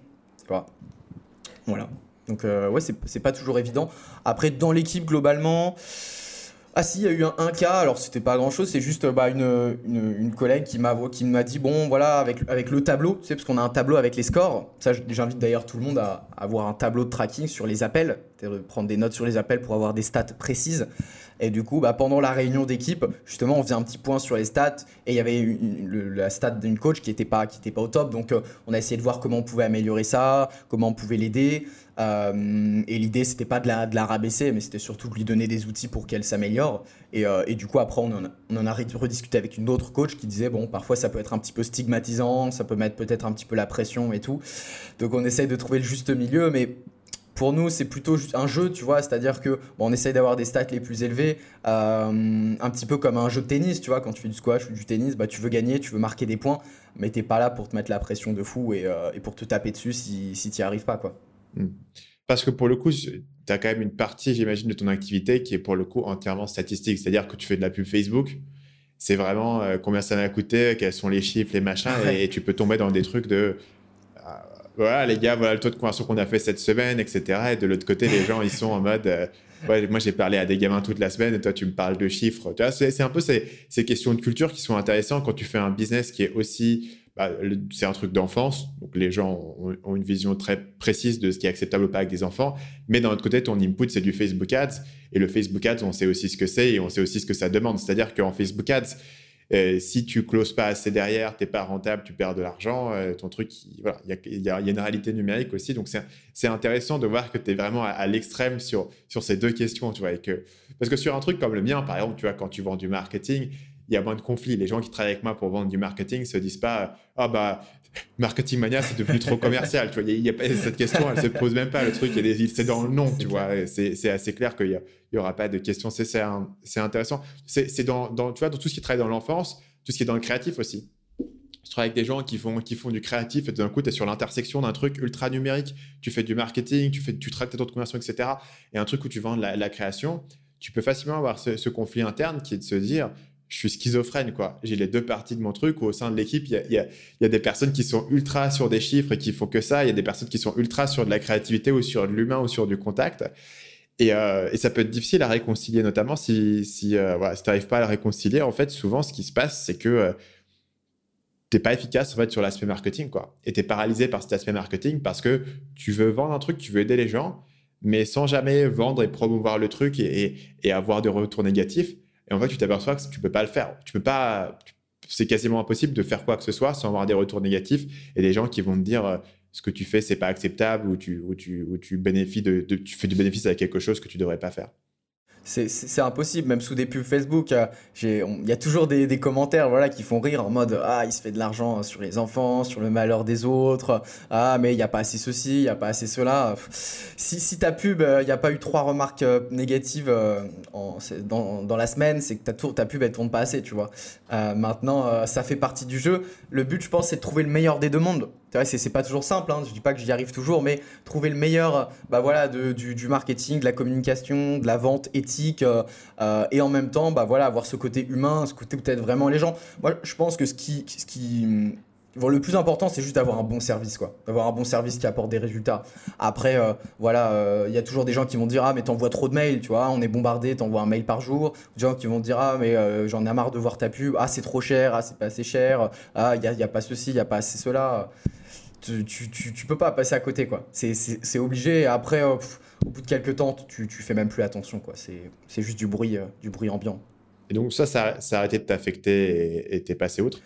Voilà. Donc, euh, ouais, c'est pas toujours évident. Après, dans l'équipe, globalement. Ah si, il y a eu un, cas, alors c'était pas grand chose, c'est juste bah, une, une, collègue qui m'a qui dit bon voilà avec, avec le tableau, tu sais, parce qu'on a un tableau avec les scores, ça j'invite d'ailleurs tout le monde à, avoir un tableau de tracking sur les appels, de prendre des notes sur les appels pour avoir des stats précises. Et du coup, bah, pendant la réunion d'équipe, justement, on faisait un petit point sur les stats et il y avait la stat d'une coach qui n'était pas, pas au top. Donc, euh, on a essayé de voir comment on pouvait améliorer ça, comment on pouvait l'aider. Euh, et l'idée, c'était pas de la, rabaisser, mais c'était surtout de lui donner des outils pour qu'elle s'améliore. Et, euh, du coup, après, on en, a, rediscuté avec une autre coach qui disait bon, parfois ça peut être un petit peu stigmatisant, ça peut mettre peut-être un petit peu la pression et tout. Donc, on essaye de trouver le juste milieu, mais pour nous, c'est plutôt un jeu, tu vois, c'est-à-dire que on essaye d'avoir des stats les plus élevés, euh, un petit peu comme un jeu de tennis, tu vois, quand tu fais du squash ou du tennis, bah, tu veux gagner, tu veux marquer des points, mais t'es pas là pour te mettre la pression de fou et, pour te taper dessus si, si tu n'y arrives pas, quoi. Hmm. Parce que pour le coup, tu as quand même une partie, j'imagine, de ton activité qui est pour le coup entièrement statistique, c'est-à-dire que tu fais de la pub Facebook, c'est vraiment euh, combien ça m'a coûté, quels sont les chiffres, les machins, et tu peux tomber dans des trucs de voilà les gars, voilà le taux de conversion qu'on a fait cette semaine, etc. Et de l'autre côté, les gens, ils sont en mode, euh, ouais, moi j'ai parlé à des gamins toute la semaine et toi tu me parles de chiffres. Tu vois, c'est un peu ces, ces, questions de culture qui sont intéressantes quand tu fais un business qui est aussi, bah, c'est un truc d'enfance, donc les gens ont, une vision très précise de ce qui est acceptable ou pas avec des enfants. Mais d'un autre côté, ton input c'est du Facebook Ads et le Facebook Ads, on sait aussi ce que c'est et on sait aussi ce que ça demande. C'est-à-dire qu'en Facebook Ads euh, si tu closes pas assez derrière, tu n'es pas rentable, tu perds de l'argent, euh, ton truc, il y, a, une réalité numérique aussi. Donc, c'est intéressant de voir que tu es vraiment à, l'extrême sur, sur ces deux questions. Tu vois, parce que sur un truc comme le mien, par exemple, tu vois, quand tu vends du marketing, il y a moins de conflits. Les gens qui travaillent avec moi pour vendre du marketing se disent pas ah bah marketing mania c'est devenu trop commercial. Tu vois, il y, a pas cette question, elle se pose même pas. Le truc, c'est dans le nom, tu vois. C'est assez clair qu'il y, aura pas de question. C'est intéressant. C'est dans, dans, tu vois, dans tout ce qui travaille dans l'enfance, tout ce qui est dans le créatif aussi. Je travaille avec des gens qui font, qui font du créatif et d'un coup, tu es sur l'intersection d'un truc ultra numérique. Tu fais du marketing, tu, fais, tu traites tes taux de conversion, etc. Et un truc où tu vends la, la création, tu peux facilement avoir ce, ce, conflit interne qui est de se dire je suis schizophrène, quoi. J'ai les deux parties de mon truc où au sein de l'équipe, il y a, des personnes qui sont ultra sur des chiffres et qui font que ça. Il y a des personnes qui sont ultra sur de la créativité ou sur de l'humain ou sur du contact. Et, euh, ça peut être difficile à réconcilier, notamment si, euh, tu n'arrives pas à le réconcilier. En fait, souvent, ce qui se passe, c'est que euh, tu n'es pas efficace en fait, sur l'aspect marketing. Quoi. Et tu es paralysé par cet aspect marketing parce que tu veux vendre un truc, tu veux aider les gens, mais sans jamais vendre et promouvoir le truc et, et avoir de retours négatifs. Et en fait, tu t'aperçois que tu peux pas le faire. Tu peux pas. C'est quasiment impossible de faire quoi que ce soit sans avoir des retours négatifs et des gens qui vont te dire euh, ce que tu fais, c'est pas acceptable ou tu, ou tu, ou tu, de, tu fais du bénéfice avec quelque chose que tu devrais pas faire c'est impossible, même sous des pubs Facebook, euh, il y a toujours des, commentaires voilà, qui font rire en mode Ah, il se fait de l'argent sur les enfants, sur le malheur des autres, Ah, mais il n'y a pas assez ceci, il n'y a pas assez cela. Si, si ta pub, euh, il n'y a pas eu trois remarques euh, négatives en, dans, dans, la semaine, c'est que ta, ta pub, elle tourne pas assez, tu vois. maintenant, ça fait partie du jeu. Le but, je pense, c'est de trouver le meilleur des deux mondes c'est pas toujours simple, hein, je dis pas que j'y arrive toujours, mais trouver le meilleur bah voilà, de, du, marketing, de la communication, de la vente éthique, euh, euh, et en même temps, bah voilà, avoir ce côté humain, ce côté peut-être vraiment les gens. Moi, je pense que ce qui, ce qui le plus important, c'est juste d'avoir un bon service, quoi. D'avoir un bon service qui apporte des résultats. Après, euh, voilà, il y a toujours des gens qui vont dire Ah, mais t'envoies trop de mails, tu vois, on est bombardé, t'envoies un mail par jour. Des gens qui vont dire Ah, mais j'en ai marre de voir ta pub. Ah, c'est trop cher. Ah, c'est pas assez cher. Ah, il a, y a, pas ceci, il n'y a pas assez cela. Tu, tu, tu, peux pas passer à côté, quoi. C'est obligé. Après, au bout de quelques temps, tu, tu fais même plus attention, quoi. C'est juste du bruit, du bruit ambiant. Et donc, ça, ça, a arrêté de t'affecter et t'es passé outre?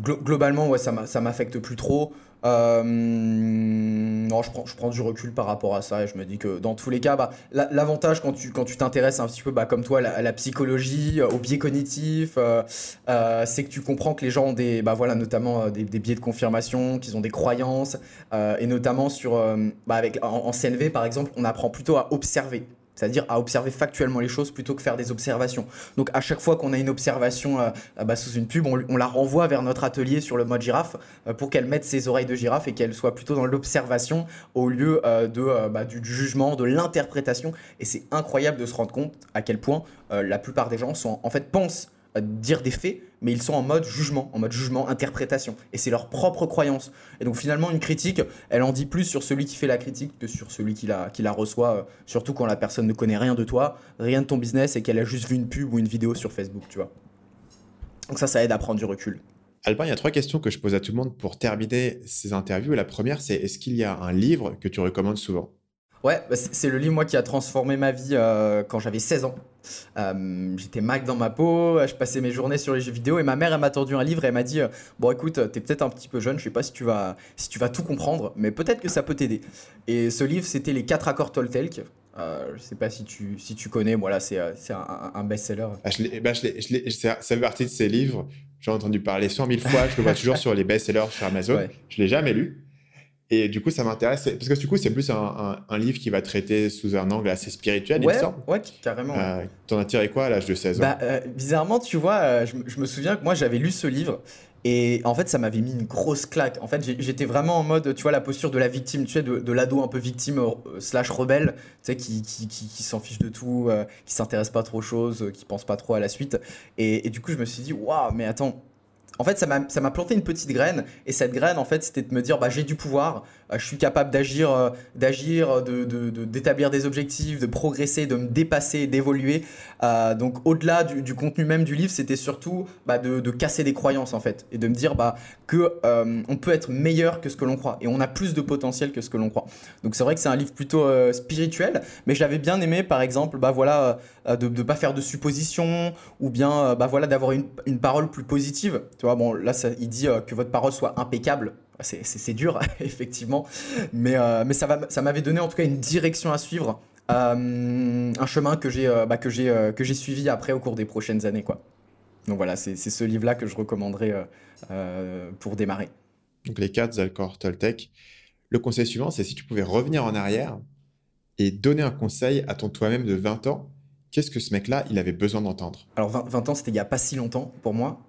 Globalement, ouais, ça m'affecte plus trop. Euh, je prends, je prends du recul par rapport à ça et je me dis que dans tous les cas, bah, l'avantage quand tu quand tu t'intéresses un petit peu, bah, comme toi, à la, psychologie, au biais cognitif, euh, euh, c'est que tu comprends que les gens ont des, bah, voilà, notamment des, biais de confirmation, qu'ils ont des croyances et notamment sur, bah, avec en CNV par exemple, on apprend plutôt à observer c'est-à-dire à observer factuellement les choses plutôt que faire des observations. Donc à chaque fois qu'on a une observation euh, euh, bah, sous une pub, on, la renvoie vers notre atelier sur le mode girafe euh, pour qu'elle mette ses oreilles de girafe et qu'elle soit plutôt dans l'observation au lieu de, bah, du, jugement, de l'interprétation. Et c'est incroyable de se rendre compte à quel point la plupart des gens sont en fait pensent dire des faits, mais ils sont en mode jugement, en mode jugement, interprétation. Et c'est leur propre croyance. Et donc finalement, une critique, elle en dit plus sur celui qui fait la critique que sur celui qui la, qui la reçoit, euh, surtout quand la personne ne connaît rien de toi, rien de ton business et qu'elle a juste vu une pub ou une vidéo sur Facebook, tu vois. Donc ça, ça aide à prendre du recul. Albin, il y a trois questions que je pose à tout le monde pour terminer ces interviews. la première, c'est est-ce qu'il y a un livre que tu recommandes souvent? Ouais, bah, c'est le livre moi qui a transformé ma vie euh, quand j'avais 16 ans. Euh, j'étais mal dans ma peau, je passais mes journées sur les jeux vidéo et ma mère elle m'a tendu un livre et elle m'a dit euh, bon écoute t'es peut-être un petit peu jeune, je sais pas si tu vas si tu vas tout comprendre, mais peut-être que ça peut t'aider. Et ce livre c'était les quatre accords Toltec. Euh, je sais pas si tu, si tu connais, voilà, c'est un, un best-seller. Ah, je bah, ça fait partie de ces livres. J'ai entendu parler 100 000 fois. Je le vois [LAUGHS] toujours sur les best-sellers sur Amazon. Ouais. Je l'ai jamais lu. Et du coup, ça m'intéresse, parce que du coup, c'est plus un, un, livre qui va traiter sous un angle assez spirituel, il me semble. Ouais, carrément. Euh, T'en as tiré quoi à l'âge de 16 ans bah, euh, Bizarrement, tu vois, euh, je, je, me souviens que moi, j'avais lu ce livre, et en fait, ça m'avait mis une grosse claque. En fait, j'étais vraiment en mode, tu vois, la posture de la victime, tu sais, de, de l'ado un peu victime euh, slash rebelle, tu sais, qui, qui, qui, qui s'en fiche de tout, qui s'intéresse pas trop aux choses, qui pense pas trop à la suite. Et, et du coup, je me suis dit, waouh, mais attends, en fait, ça m'a planté une petite graine. Et cette graine, en fait, c'était de me dire, bah, j'ai du pouvoir, je suis capable d'agir, euh, d'agir, de, d'établir des objectifs, de progresser, de me dépasser, d'évoluer. Euh, donc, au-delà du, contenu même du livre, c'était surtout bah, de, casser des croyances, en fait, et de me dire bah, que on peut être meilleur que ce que l'on croit, et on a plus de potentiel que ce que l'on croit. Donc, c'est vrai que c'est un livre plutôt spirituel, mais j'avais bien aimé, par exemple, bah, voilà, de ne pas faire de suppositions, ou bien bah, voilà, d'avoir une, une parole plus positive bon, là, il dit euh, que votre parole soit impeccable. C'est dur, [LAUGHS] effectivement. Mais, euh, mais ça m'avait donné en tout cas une direction à suivre. Euh, un chemin que j'ai bah, que j'ai suivi après au cours des prochaines années. Quoi. Donc voilà, c'est ce livre-là que je recommanderais pour démarrer. Donc les quatre accords Toltec. Le conseil suivant, c'est si tu pouvais revenir en arrière et donner un conseil à ton toi-même de 20 ans, qu'est-ce que ce mec-là, il avait besoin d'entendre? Alors 20, ans, c'était il n'y a pas si longtemps pour moi.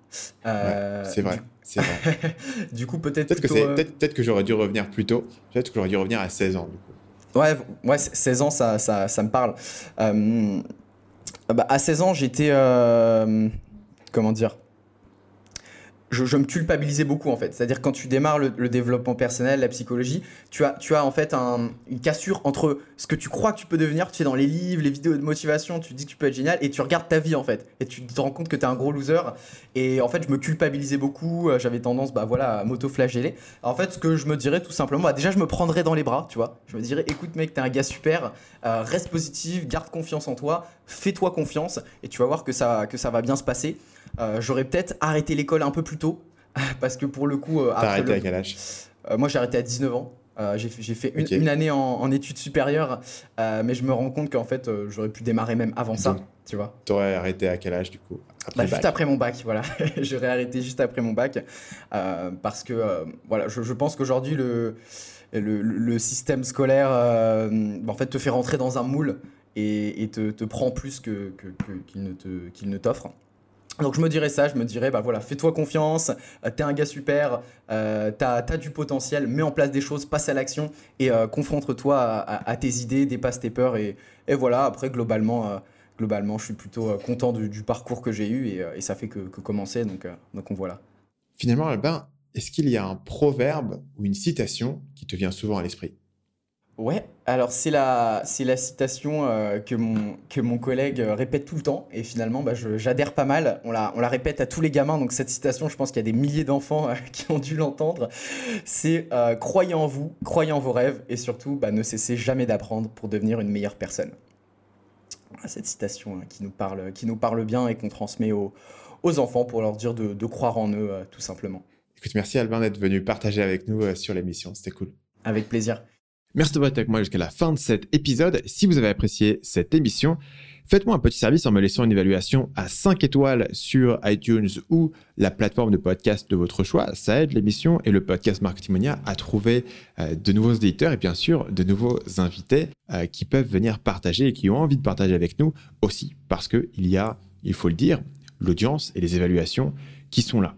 Euh, c'est vrai, c'est vrai. [LAUGHS] du coup, peut-être peut-être que, euh, peut-être, que j'aurais dû revenir plus tôt. Peut-être que j'aurais dû revenir à 16 ans, du coup. Ouais, ouais 16 ans, ça, ça, ça me parle. Euh, bah, à 16 ans, j'étais... comment dire je, me culpabilisais beaucoup en fait. C'est-à-dire quand tu démarres le, développement personnel, la psychologie, tu as, tu as en fait une cassure entre ce que tu crois que tu peux devenir, tu sais, dans les livres, les vidéos de motivation, tu dis que tu peux être génial et tu regardes ta vie en fait. Et tu te rends compte que tu es un gros loser. Et en fait, je me culpabilisais beaucoup, euh, j'avais tendance bah, voilà, à m'auto-flageller. En fait, ce que je me dirais tout simplement, bah, déjà, je me prendrais dans les bras, tu vois. Je me dirais, écoute mec, t'es un gars super, euh, reste positif, garde confiance en toi, fais-toi confiance et tu vas voir que ça, que ça va bien se passer. Euh, j'aurais peut-être arrêté l'école un peu plus tôt [LAUGHS] parce que pour le coup. T'as arrêté à quel âge? Moi, j'ai arrêté à 19 ans. j'ai fait une, année en, études supérieures, mais je me rends compte qu'en fait, j'aurais pu démarrer même avant ça, tu vois. T'aurais arrêté à quel âge du coup? Bah, Juste après mon bac, voilà. [LAUGHS] j'aurais arrêté juste après mon bac, parce que voilà, je, pense qu'aujourd'hui, le, le, système scolaire en fait, te fait rentrer dans un moule et, te, te, prend plus que, qu'il ne, te, qu'il ne t'offre. Donc je me dirais ça, je me dirais, bah voilà, fais-toi confiance, euh, t'es un gars super, euh, t'as as du potentiel, mets en place des choses, passe à l'action et euh, confronte-toi à, tes idées, dépasse tes peurs et, et voilà, après globalement, globalement je suis plutôt content du, parcours que j'ai eu et, ça fait que, commencer, donc, donc on voilà. Finalement Albin, est-ce qu'il y a un proverbe ou une citation qui te vient souvent à l'esprit? Ouais, alors c'est la, c'est la citation euh, que, mon, que mon collègue euh, répète tout le temps et finalement bah, j'adhère pas mal. On la, on la répète à tous les gamins, donc cette citation, je pense qu'il y a des milliers d'enfants euh, [LAUGHS] qui ont dû l'entendre. C'est croyez en vous, croyez en vos rêves et surtout bah, ne cessez jamais d'apprendre pour devenir une meilleure personne. Cette citation hein, qui, nous parle, qui nous parle bien et qu'on transmet aux, aux enfants pour leur dire de, de croire en eux tout simplement. Écoute, merci Albin d'être venu partager avec nous sur l'émission, c'était cool. Avec plaisir. Merci d'avoir été avec moi jusqu'à la fin de cet épisode. Si vous avez apprécié cette émission, faites-moi un petit service en me laissant une évaluation à 5 étoiles sur iTunes ou la plateforme de podcast de votre choix. Ça aide l'émission et le podcast Marketing Mania à trouver euh, de nouveaux éditeurs et bien sûr de nouveaux invités euh, qui peuvent venir partager et qui ont envie de partager avec nous aussi parce qu'il y a, il faut le dire, l'audience et les évaluations qui sont là.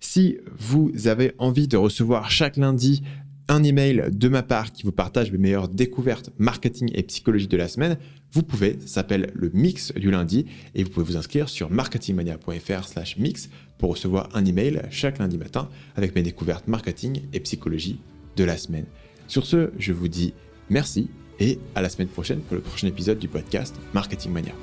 Si vous avez envie de recevoir chaque lundi un email de ma part qui vous partage mes meilleures découvertes marketing et psychologie de la semaine, vous pouvez, s'appelle le mix du lundi, et vous pouvez vous inscrire sur marketingmania.fr slash mix pour recevoir un email chaque lundi matin avec mes découvertes marketing et psychologie de la semaine. Sur ce, je vous dis merci et à la semaine prochaine pour le prochain épisode du podcast Marketing Mania.